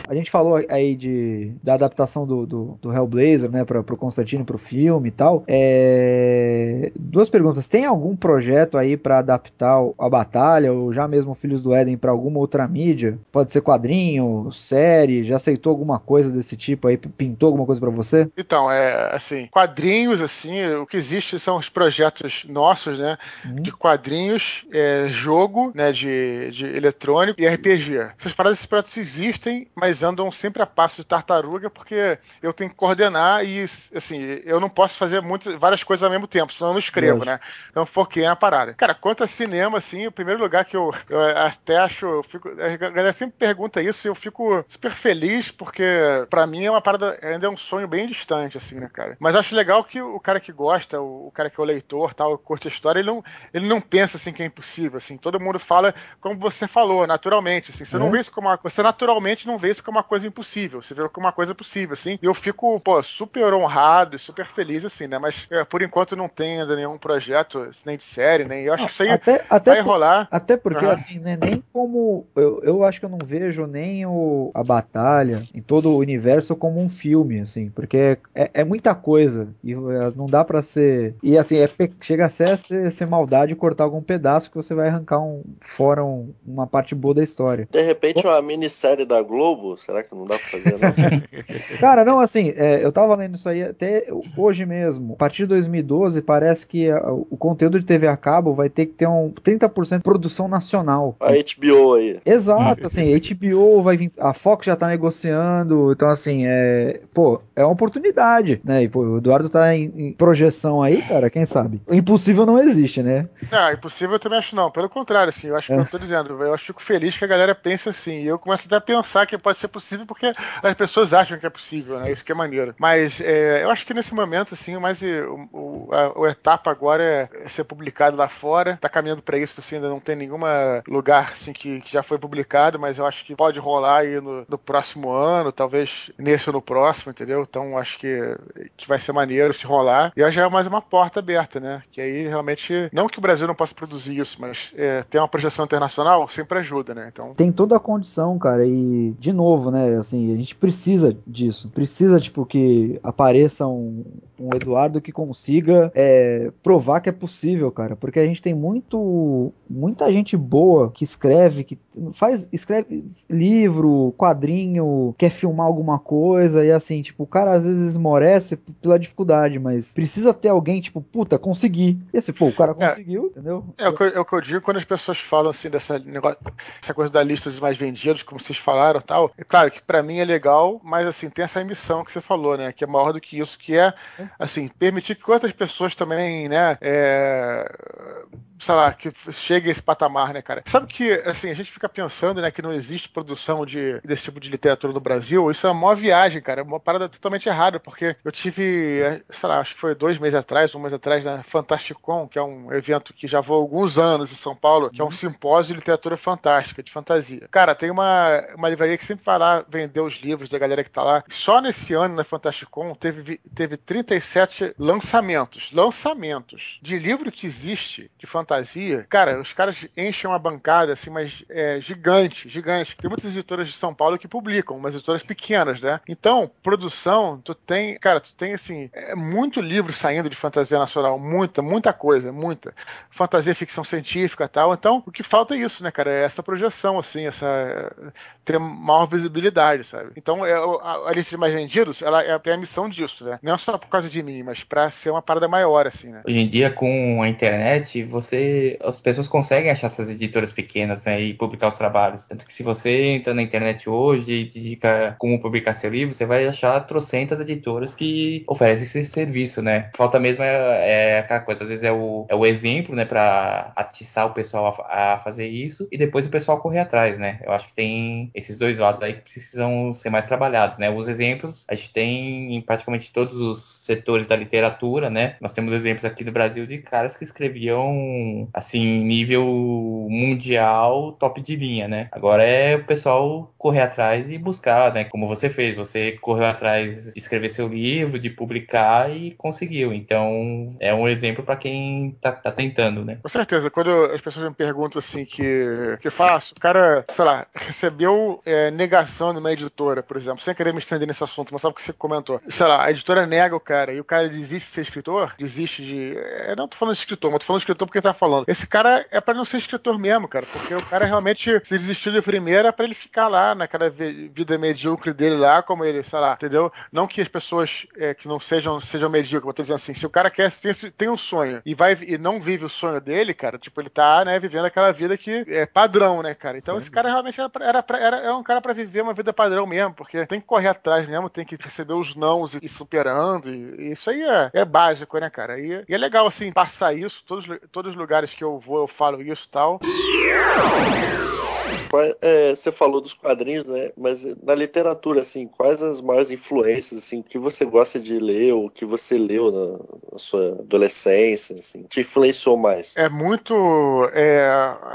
A gente falou aí de, da adaptação do, do, do Hellblazer, né, para pro Constantino, pro filme e tal. É, duas perguntas. Tem algum projeto aí pra adaptar a batalha, ou já mesmo Filhos do Éden, pra alguma outra mídia? Pode ser quadrinho, série? Já aceitou alguma coisa desse tipo aí? Pintou alguma coisa pra você? Então, é assim, quadrinhos, assim, o que existe são os projetos nossos, né? De quadrinhos, é, jogo, né? De, de eletrônico e RPG. Essas paradas, esses projetos existem, mas andam sempre a passo de tartaruga, porque eu tenho que coordenar e, assim, eu não posso fazer muitas, várias coisas ao mesmo tempo, senão eu não escrevo, Lógico. né? Então foquei na parada. Cara, quanto a cinema, assim, o primeiro lugar que eu, eu até acho, eu fico, a galera sempre pergunta isso e eu fico super feliz, porque pra mim é uma parada, ainda é um sonho bem distante, assim, né, cara? Mas acho legal que o cara que gosta, o, o cara que é o leitor, tal, curte a história, ele não, ele não pensa, assim, que é impossível, assim, todo mundo fala como você falou, naturalmente, assim, você É. não vê isso como uma, você naturalmente não vê isso como uma coisa impossível, você vê como uma coisa possível, assim. E eu fico, pô, super honrado e super feliz, assim, né? Mas é, por enquanto não tem ainda nenhum projeto, nem de série, nem. Eu acho que isso aí até, até vai por- rolar. Até porque, Aham. assim, né, nem como. Eu, eu acho que eu não vejo nem o, a batalha em todo o universo como um filme, assim, porque é, é, é muita coisa e eh, não dá pra ser. E assim, é, chega a ser, ser maldade cortar algum pedaço que você vai arrancar um, fora um- uma parte boa da história. De repente, uma minissérie da Globo, será que não dá pra fazer, não? Cara, não, assim, é, eu tava lendo isso aí até hoje mesmo. A partir de 2012, parece que a- o conteúdo de TV a cabo vai ter que ter um 30% de produção nacional. A HBO aí. Exato, assim, HBO vai vir, a Fox já tá negociando, então assim, é, pô, é uma oportunidade, né? E, pô, o Eduardo tá em, em projeção aí, cara, quem sabe? O impossível não existe, né? Não, impossível eu também acho não. Pelo contrário, assim, eu acho que É. eu tô dizendo, eu acho- fico feliz que a galera pense assim. E eu começo até a pensar que pode ser possível porque as pessoas acham que é possível, né? Isso que é maneiro. Mas é, eu acho que nesse momento, assim, mais o, o- a, etapa agora é ser publicado lá fora. Tá caminhando pra isso, assim, ainda não tem nenhum lugar assim que, que já foi publicado, mas eu acho que pode rolar aí no, no próximo ano, talvez nesse ou no próximo, entendeu? Então acho que, que vai ser maneiro se rolar. E aí já é mais uma porta aberta, né? Que aí realmente, não que o Brasil não possa produzir isso, mas é, ter uma projeção internacional sempre ajuda, né? Então. Tem toda a condição, cara, e de novo, né, assim, a gente precisa disso. Precisa, tipo, que apareça um, um Eduardo que consiga é, provar que é possível, cara, porque a gente tem muito, muita gente boa que escreve, que faz, escreve livro, quadrinho, quer filmar alguma coisa, e assim, tipo, o cara às vezes esmorece pela dificuldade, mas precisa ter alguém, tipo, puta, consegui. E esse, pô, o cara É. conseguiu, entendeu? É o, que eu, é o que eu digo quando as pessoas falam assim dessa negócio, essa coisa da lista dos mais vendidos, como vocês falaram e tal. É claro que pra mim é legal, mas assim, tem essa emissão que você falou, né? Que é maior do que isso, que é assim, permitir que outras pessoas também, né, é, sei lá, que chegue a esse patamar, né, cara? Sabe que, assim, a gente fica pensando, né, que não existe produção de, desse tipo de literatura no Brasil, isso é uma maior viagem, cara, uma parada totalmente errada, porque eu tive, é, sei lá, acho que foi dois meses atrás, um mês atrás, na Fantasticon, que é um evento que já vou há alguns anos em São Paulo, que é um simpósio de literatura fantástica, de fantasia. Cara, tem uma, uma livraria que sempre vai lá vender os livros da galera que tá lá. Só nesse ano, na Fantasticon, teve, teve 37 lançamentos, lançamentos de livro que existe de fantasia. Cara, os caras enchem uma bancada, assim, mas é, gigante, gigante. Tem muitas editoras de São Paulo que publicam, mas editoras pequenas, né? Então, produção, tu tem, cara, tu tem, assim, é muito livro saindo de fantasia nacional, muita, muita coisa, muita. Fantasia, ficção científica tal. Então, o que falta é isso, né, cara? É essa projeção, assim, essa ter maior visibilidade, sabe? Então, é, a, a lista de mais vendidos, ela é, é a missão disso, né? Não só por causa de mim, mas pra ser uma parada maior, assim, né? Hoje em dia, com a internet, você, as pessoas conseguem achar essas editoras pequenas né, e publicar os trabalhos. Tanto que se você entra na internet hoje e digica como publicar seu livro, você vai achar trocentas editoras que oferecem esse serviço, né? Falta mesmo é, é aquela coisa, às vezes é o, é o exemplo, né, para atiçar o pessoal a, a fazer isso e depois o pessoal correr atrás, né? Eu acho que tem esses dois aí que precisam ser mais trabalhados, né? Os exemplos a gente tem em praticamente todos os setores da literatura, né? Nós temos exemplos aqui do Brasil de caras que escreviam assim nível mundial, top de linha, né? Agora é o pessoal correr atrás e buscar, né? Como você fez, você correu atrás de escrever seu livro, de publicar e conseguiu. Então é um exemplo para quem tá, tá tentando, né? Com certeza, quando as pessoas me perguntam assim que que faço, o cara, sei lá, recebeu é, negação numa editora, por exemplo, sem querer me estender nesse assunto, mas sabe o que você comentou? Sei lá, a editora nega o cara e o cara desiste de ser escritor, desiste de. É, não tô falando de escritor, mas tô falando de escritor porque ele tá falando. Esse cara é pra não ser escritor mesmo, cara, porque o cara realmente se desistiu de primeira é pra ele ficar lá naquela vi- vida medíocre dele lá, como ele, sei lá, entendeu? Não que as pessoas é, que não sejam, sejam medíocres, eu tô dizendo assim, se o cara quer tem, tem um sonho e vai e não vive o sonho dele, cara, tipo, ele tá, né, vivendo aquela vida que é padrão, né, cara? Então esse cara realmente era, pra- era, pra- era, era um cara pra viver uma vida padrão mesmo, porque tem que correr atrás mesmo, tem que receber os nãos e superando, e, e isso aí é, é básico, né, cara? E, e é legal, assim, passar isso, todos, todos os lugares que eu vou eu falo isso e tal. É, você falou dos quadrinhos, né? Mas na literatura, assim, quais as maiores influências, assim, que você gosta de ler ou que você leu na, na sua adolescência, assim, te influenciou mais? É muito é,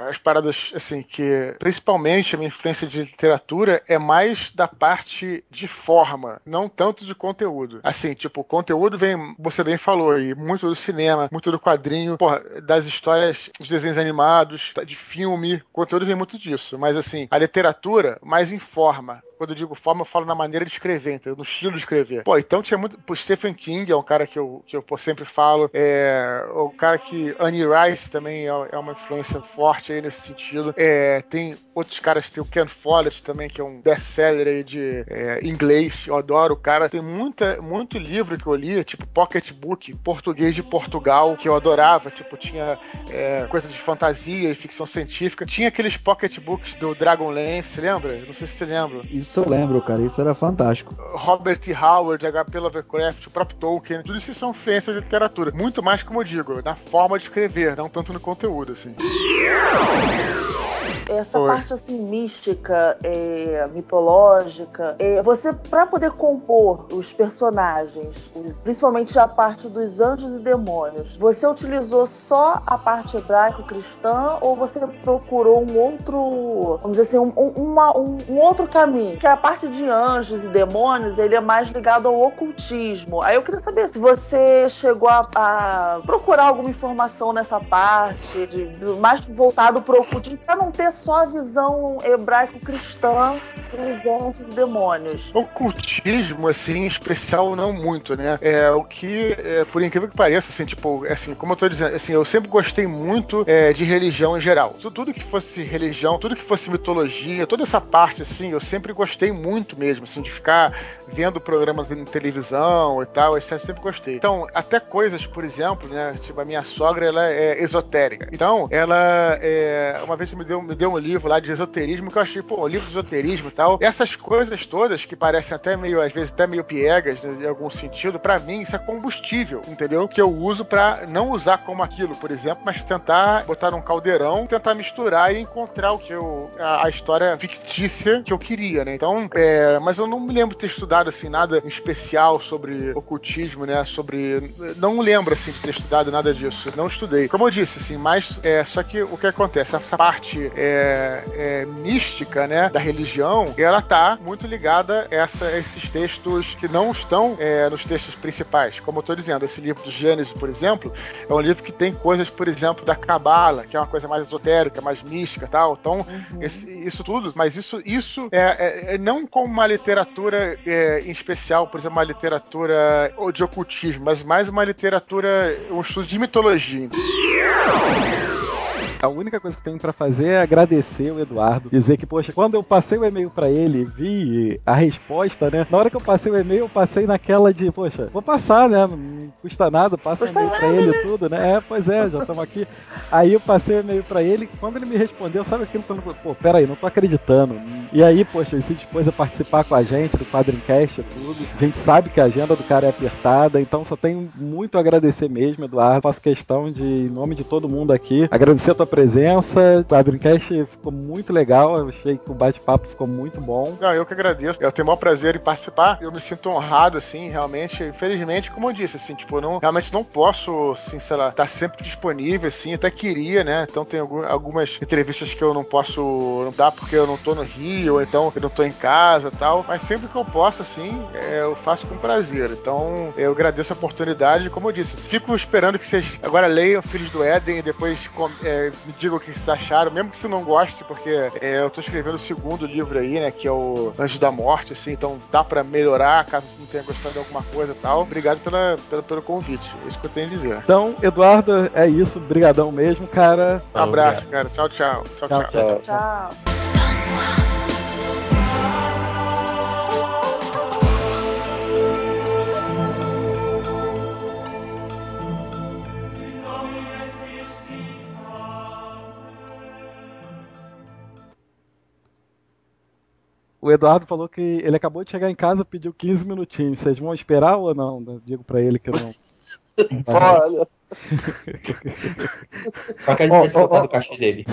as paradas assim que principalmente a minha influência de literatura é mais da parte de forma, não tanto de conteúdo. Assim, tipo, o conteúdo vem, você bem falou aí, muito do cinema, muito do quadrinho, porra, das histórias, dos desenhos animados, de filme, o conteúdo vem muito disso. Mas assim, a literatura mais informa. Quando eu digo forma, eu falo na maneira de escrever, no estilo de escrever. Pô, então tinha muito. Pô, Stephen King é um cara que eu, que eu pô, sempre falo. É, o cara que. Annie Rice também é, é uma influência forte aí nesse sentido. É, tem outros caras, tem o Ken Follett também, que é um best-seller aí de é, inglês. Eu adoro o cara. Tem muita, muito livro que eu li, tipo Pocketbook, português de Portugal, que eu adorava. Tipo, tinha é, coisa de fantasia e ficção científica. Tinha aqueles pocketbooks do Dragonlance, lembra? Não sei se você lembra. Isso eu lembro, cara. Isso era fantástico. Robert. Howard, H.P. Lovecraft, o próprio Tolkien, tudo isso são influências de literatura. Muito mais, como eu digo, na forma de escrever, não tanto no conteúdo, assim. Essa Oi. parte assim mística, é, mitológica, é, você para poder compor os personagens, principalmente a parte dos anjos e demônios, você utilizou só a parte hebraico-cristã ou você procurou um outro, vamos dizer assim, um, um- uma- um- um outro caminho? Que a parte de anjos e demônios ele é mais ligado ao ocultismo. Aí eu queria saber se você chegou a, a procurar alguma informação nessa parte, de, do- mais voltado para o ocultismo, para não ter só a visão hebraico-cristã dos anjos e demônios. Ocultismo, assim, em especial, não muito, né? É o que, é, por incrível que pareça, assim, tipo, assim, como eu tô dizendo, assim, eu sempre gostei muito é, de religião em geral. Tu- Tudo que fosse religião, tudo que fosse mitologia, toda essa parte, assim, eu sempre gostei muito mesmo, assim, de ficar vendo programas em televisão e tal, eu sempre gostei. Então, até coisas, por exemplo, né? Tipo, a minha sogra, ela é esotérica. Então, ela, é, uma vez me deu, me deu um livro lá de esoterismo que eu achei, pô, um livro de esoterismo e tal. Essas coisas todas que parecem até meio, às vezes, até meio piegas, né, em algum sentido, pra mim, isso é combustível, entendeu? Que eu uso pra não usar como aquilo, por exemplo, mas tentar botar num caldeirão, tentar misturar e encontrar o que eu, a, a história fictícia que eu queria, né? Então, é, mas eu não me lembro de ter estudado, assim, nada em especial sobre ocultismo, né? Sobre. Não lembro, assim, de ter estudado nada disso. Não estudei. Como eu disse, assim, mas é, só que o que acontece? Essa parte é, é, mística, né? Da religião, ela tá muito ligada a, essa, a esses textos que não estão é, nos textos principais. Como eu tô dizendo, esse livro do Gênesis, por exemplo, é um livro que tem coisas, por exemplo, da Cabala, que é uma coisa mais esotérica, mais mística e tal. Então, esse- isso tudo, mas isso, isso é- é não como uma literatura é, em especial, por exemplo, uma literatura de ocultismo, mas mais uma literatura, um estudo de mitologia. A única coisa que tenho pra fazer é agradecer o Eduardo. Dizer que, poxa, quando eu passei o e-mail pra ele e vi a resposta, né? Na hora que eu passei o e-mail, eu passei naquela de, poxa, vou passar, né? Não custa nada, passa o e-mail pra nada, ele né? e tudo, né? É, pois é, já estamos aqui. Aí eu passei o e-mail pra ele, quando ele me respondeu, sabe aquilo que eu não, pô, peraí, não tô acreditando. E aí, poxa, ele se dispôs a participar com a gente do Quadrincast e tudo. A gente sabe que a agenda do cara é apertada, então só tenho muito a agradecer mesmo, Eduardo. Faço questão de, em nome de todo mundo aqui, agradecer a tua presença. O Quadrincast ficou muito legal, eu achei que o bate-papo ficou muito bom. Não, eu que agradeço. Eu tenho o maior prazer em participar. Eu me sinto honrado, assim, realmente. Infelizmente, como eu disse, assim, tipo, eu não, realmente não posso, assim, sei lá, estar sempre disponível, assim, até queria, né? Então tem algum- algumas entrevistas que eu não posso dar porque eu não tô no Rio, ou então eu não tô em casa tal. Mas sempre que eu posso, assim, é, eu faço com prazer. Então, eu agradeço a oportunidade, como eu disse, fico esperando que vocês agora leiam Filhos do Éden e depois é, me digam o que vocês acharam, mesmo que você não goste, porque é, eu tô escrevendo o segundo livro aí, né, que é o Anjos da Morte, assim, então dá pra melhorar, caso você não tenha gostado de alguma coisa e tal. Obrigado pela, pela- pelo convite, é isso que eu tenho a dizer. Então, Eduardo, é isso. Brigadão mesmo, cara. Um abraço, cara. Tchau, tchau. Tchau, Tchau, tchau. tchau. Tchau. O Eduardo falou que ele acabou de chegar em casa pediu 15 minutinhos. Vocês vão esperar ou não? Eu digo pra ele que não. Olha. Qualquer dia Ó, descontar ó, do cachê dele.